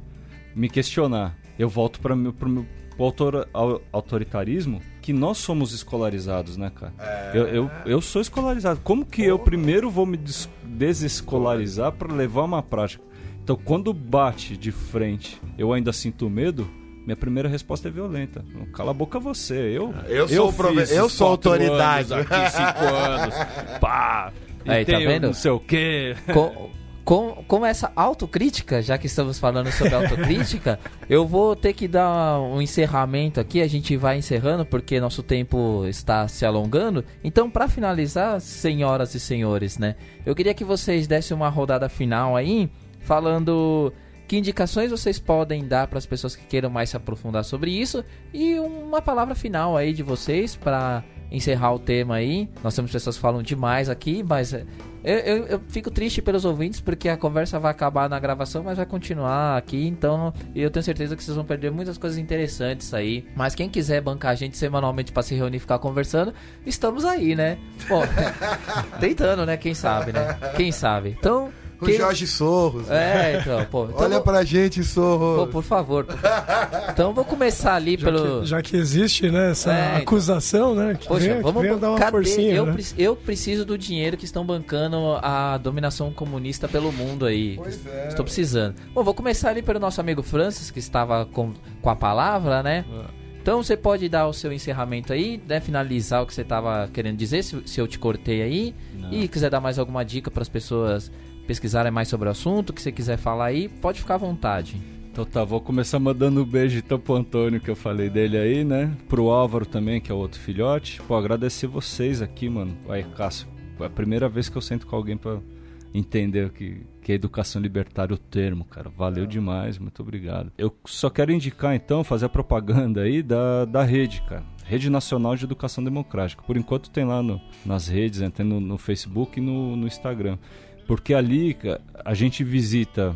me questionar. Eu volto para meu, pro meu pro autor, au- autoritarismo, que nós somos escolarizados, né, cara? É... Eu, eu, eu, sou escolarizado. Como que eu primeiro vou me des desescolarizar para levar uma prática? Então, quando bate de frente, eu ainda sinto medo, minha primeira resposta é violenta. Cala a boca você. Eu, eu sou, eu prove... eu sou autoridade. Anos aqui, cinco anos. Pá! Aí, tá vendo? Não sei o quê. Com, com, com essa autocrítica, já que estamos falando sobre autocrítica, eu vou ter que dar um encerramento aqui. A gente vai encerrando porque nosso tempo está se alongando. Então, para finalizar, senhoras e senhores, né? Eu queria que vocês dessem uma rodada final aí, falando que indicações vocês podem dar para as pessoas que queiram mais se aprofundar sobre isso e uma palavra final aí de vocês para encerrar o tema aí. Nós temos pessoas que falam demais aqui, mas é, eu, eu, eu, fico triste pelos ouvintes porque a conversa vai acabar na gravação, mas vai continuar aqui. Então eu tenho certeza que vocês vão perder muitas coisas interessantes aí. Mas quem quiser bancar a gente semanalmente para se reunir e ficar conversando, estamos aí, né? Bom, tentando, né? Quem sabe, né? Quem sabe. Então. O que... Jorge Sorros. É, então, pô. Então Olha vou... pra gente, Sorros. Pô, por favor. Então vou começar ali já pelo. Que, já que existe, né, essa é, então. acusação, né? Que Poxa, vem, vamos vem dar uma cadê? forcinha. Eu, né? eu preciso do dinheiro que estão bancando a dominação comunista pelo mundo aí. Pois é. Estou precisando. Bom, vou começar ali pelo nosso amigo Francis, que estava com, com a palavra, né? É. Então você pode dar o seu encerramento aí, né? Finalizar o que você estava querendo dizer, se, se eu te cortei aí. Não. E quiser dar mais alguma dica para as pessoas pesquisarem mais sobre o assunto, que você quiser falar aí, pode ficar à vontade. Então tá, vou começar mandando um beijo então pro Antônio, que eu falei dele aí, né? Pro Álvaro também, que é o outro filhote. Pô, agradecer vocês aqui, mano. Aí, Cássio, é a primeira vez que eu sento com alguém pra entender que, que é educação libertária o termo, cara. Valeu é. demais, muito obrigado. Eu só quero indicar então, fazer a propaganda aí da, da rede, cara. Rede Nacional de Educação Democrática. Por enquanto tem lá no, nas redes, né? tem no, no Facebook e no, no Instagram. Porque ali a gente visita.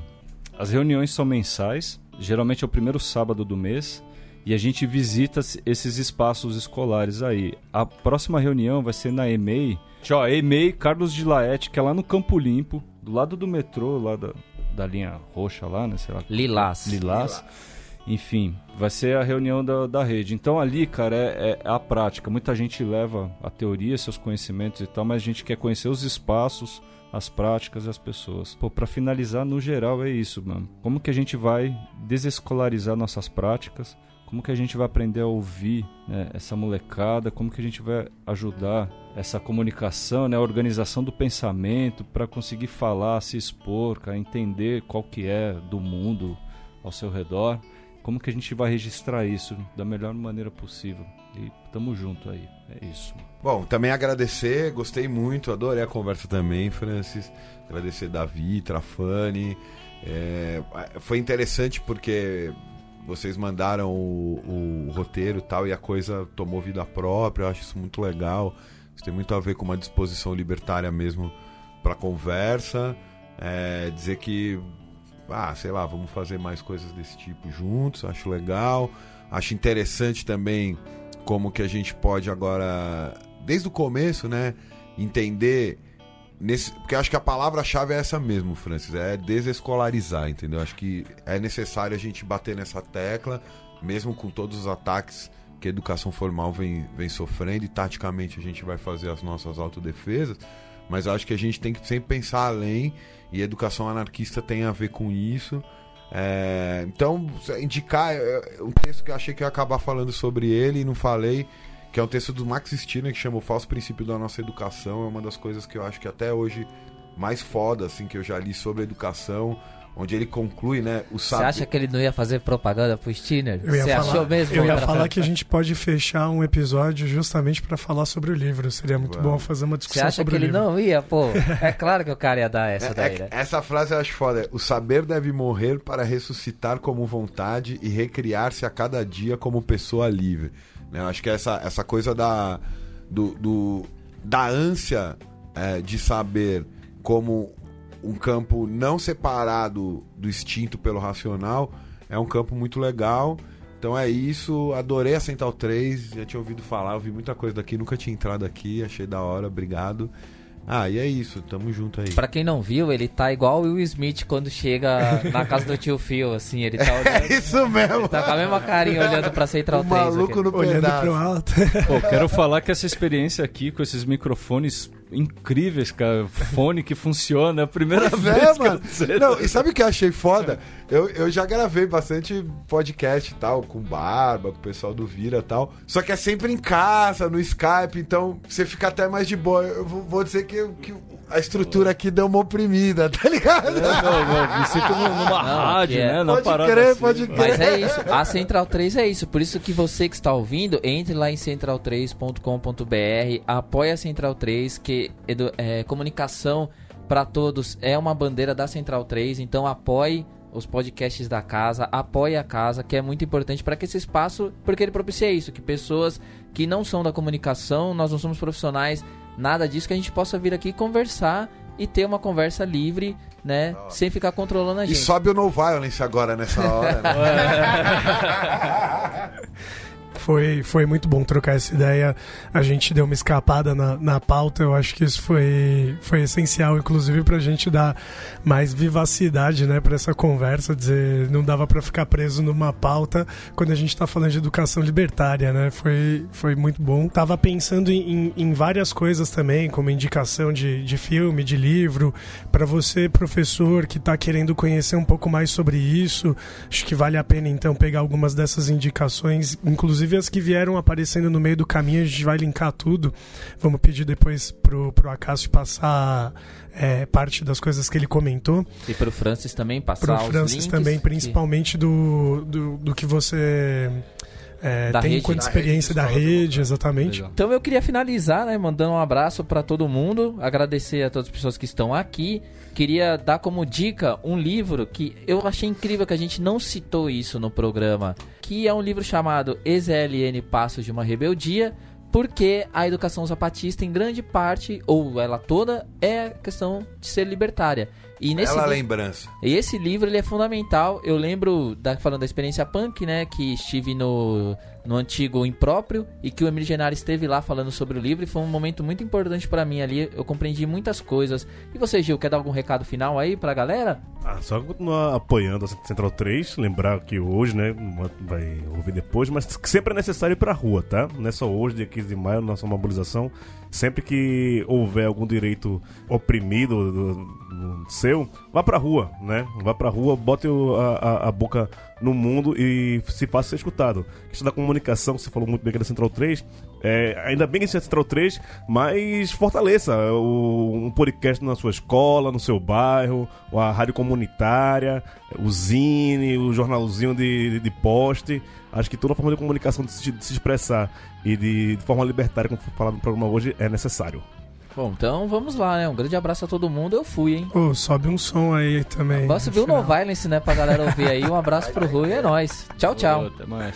As reuniões são mensais, geralmente é o primeiro sábado do mês, e a gente visita esses espaços escolares aí. A próxima reunião vai ser na EMEI. Ó, EMEI Carlos de Laete, que é lá no Campo Limpo, do lado do metrô, lá da, da linha roxa lá, né? Sei lá. Lilás. Lilás. Enfim, vai ser a reunião da, da rede. Então ali, cara, é, é, a prática. Muita gente leva a teoria, seus conhecimentos e tal, mas a gente quer conhecer os espaços, as práticas e as pessoas. Pô, para finalizar, no geral é isso, mano. Como que a gente vai desescolarizar nossas práticas? Como que a gente vai aprender a ouvir né, essa molecada? Como que a gente vai ajudar essa comunicação, né, a organização do pensamento para conseguir falar, se expor, cara, entender qual que é do mundo ao seu redor? Como que a gente vai registrar isso da melhor maneira possível? E tamo junto aí. É isso. Bom, também agradecer, gostei muito, adorei a conversa também, Francis. Agradecer Davi, Trafani. É, foi interessante porque vocês mandaram o, o, roteiro e tal, e a coisa tomou vida própria, eu acho isso muito legal. Isso tem muito a ver com uma disposição libertária mesmo para conversa. É, dizer que, ah, sei lá, vamos fazer mais coisas desse tipo juntos, acho legal. Acho interessante também como que a gente pode agora, desde o começo, né, entender nesse, porque acho que a palavra-chave é essa mesmo, Francis, é desescolarizar, entendeu? Acho que é necessário a gente bater nessa tecla, mesmo com todos os ataques que a educação formal vem, vem sofrendo e taticamente a gente vai fazer as nossas autodefesas, mas acho que a gente tem que sempre pensar além e a educação anarquista tem a ver com isso. É, então, indicar é, é, um texto que eu achei que eu ia acabar falando sobre ele e não falei, que é um texto do Max Stirner que chama O Falso Princípio da Nossa Educação. É uma das coisas que eu acho que até hoje mais foda assim que eu já li sobre educação onde ele conclui, né, o. Você acha que ele não ia fazer propaganda pro Stinner? Você achou mesmo? Eu ia falar que a gente pode fechar um episódio justamente para falar sobre o livro. Seria muito bom fazer uma discussão sobre o livro. Você acha que ele não ia, pô? É claro que o cara ia dar essa é, daí, é, né? Essa frase eu acho foda. O saber deve morrer para ressuscitar como vontade e recriar-se a cada dia como pessoa livre. Né? Eu acho que essa, essa coisa da, do, do da ânsia é, de saber como um campo não separado do instinto pelo racional. É um campo muito legal. Então é isso. Adorei a Central 3. Já tinha ouvido falar, ouvi muita coisa daqui. Nunca tinha entrado aqui. Achei da hora. Obrigado. Ah, e é isso, tamo junto aí. Pra quem não viu, ele tá igual o Will Smith quando chega na casa do tio Phil, assim, ele tá olhando. É isso mesmo. Ele tá com a mesma carinha olhando pra Central o 3. maluco aqui. no Olhando pedaço. pro alto. Pô, quero falar que essa experiência aqui com esses microfones incríveis, cara, fone que funciona, é a primeira Pois vez é, mano. Não, e sabe o que eu achei foda? Eu, eu já gravei bastante podcast e tal, com Barba, com o pessoal do Vira e tal. Só que é sempre em casa, no Skype, então você fica até mais de boa. Eu vou, vou dizer que, que a estrutura aqui deu uma oprimida, tá ligado? É, não, não, me sinto numa Não, rádio, que é- né? Numa Pode crer, assim, pode né? crer. Mas é isso, a Central 3 é isso. Por isso que você que está ouvindo, entre lá em central3.com.br, apoia a Central 3, que é, comunicação para todos é uma bandeira da Central 3, então apoie os podcasts da casa, apoie a casa, que é muito importante para que esse espaço, porque ele propicia isso, que pessoas que não são da comunicação, nós não somos profissionais, nada disso, que a gente possa vir aqui conversar e ter uma conversa livre, né, sem ficar controlando a E gente. sobe o No Violence agora nessa hora, né? Foi, foi muito bom trocar essa ideia. A gente deu uma escapada na, na pauta. Eu acho que isso foi, foi essencial, inclusive, pra gente dar mais vivacidade né, para essa conversa. Dizer, não dava para ficar preso numa pauta quando a gente tá falando de educação libertária, né? Foi, foi muito bom. Tava pensando em, em, várias coisas também, como indicação de, de filme, de livro. para você, professor, que tá querendo conhecer um pouco mais sobre isso, acho que vale a pena então pegar algumas dessas indicações, inclusive as que vieram aparecendo no meio do caminho, a gente vai linkar tudo. Vamos pedir depois pro, pro Acácio passar é, parte das coisas que ele comentou. E pro Francis também passar Pro os Francis links também, que- principalmente do, do, do que você é, Da tem rede. enquanto Da experiência rede, da rede, exatamente. Legal. Então eu queria finalizar, né, mandando um abraço para todo mundo, agradecer a todas as pessoas que estão aqui. Queria dar como dica um livro que eu achei incrível que a gente não citou isso no programa, que é um livro chamado EZLN Passos de uma Rebeldia, porque a educação zapatista em grande parte, ou ela toda, é questão de ser libertária. E nesse Ela livro- lembrança. e esse livro ele é fundamental. Eu lembro, da, falando da experiência punk, né? Que estive no, no antigo Impróprio e que o Emílio Genari esteve lá falando sobre o livro. E foi um momento muito importante pra mim ali. Eu compreendi muitas coisas. E você, Gil, quer dar algum recado final aí pra galera? Ah, só continuar apoiando a Central 3, lembrar que hoje, né, vai ouvir depois, mas que sempre é necessário ir pra rua, tá? Não é só hoje, dia 15 de maio, nossa mobilização. Sempre que houver algum direito oprimido do, do seu, vá pra rua, né? Vá pra rua, bote a, a- a boca no mundo e se faça ser escutado. A questão da comunicação, você falou muito bem aqui da Central 3, é, ainda bem que isso Central 3, mas fortaleça o, um podcast na sua escola, no seu bairro, a rádio comunitária, o zine, o jornalzinho de, de, de poste. Acho que toda forma de comunicação de se, de se expressar e de, de forma libertária, como foi falado no programa hoje, é necessário. Bom, então vamos lá, né? Um grande abraço a todo mundo. Eu fui, hein? Pô, oh, sobe um som aí também. Vamos subir o No Violence, né? Pra galera ouvir aí. Um abraço pro Rui e é nóis. Tchau, tchau. Até mais.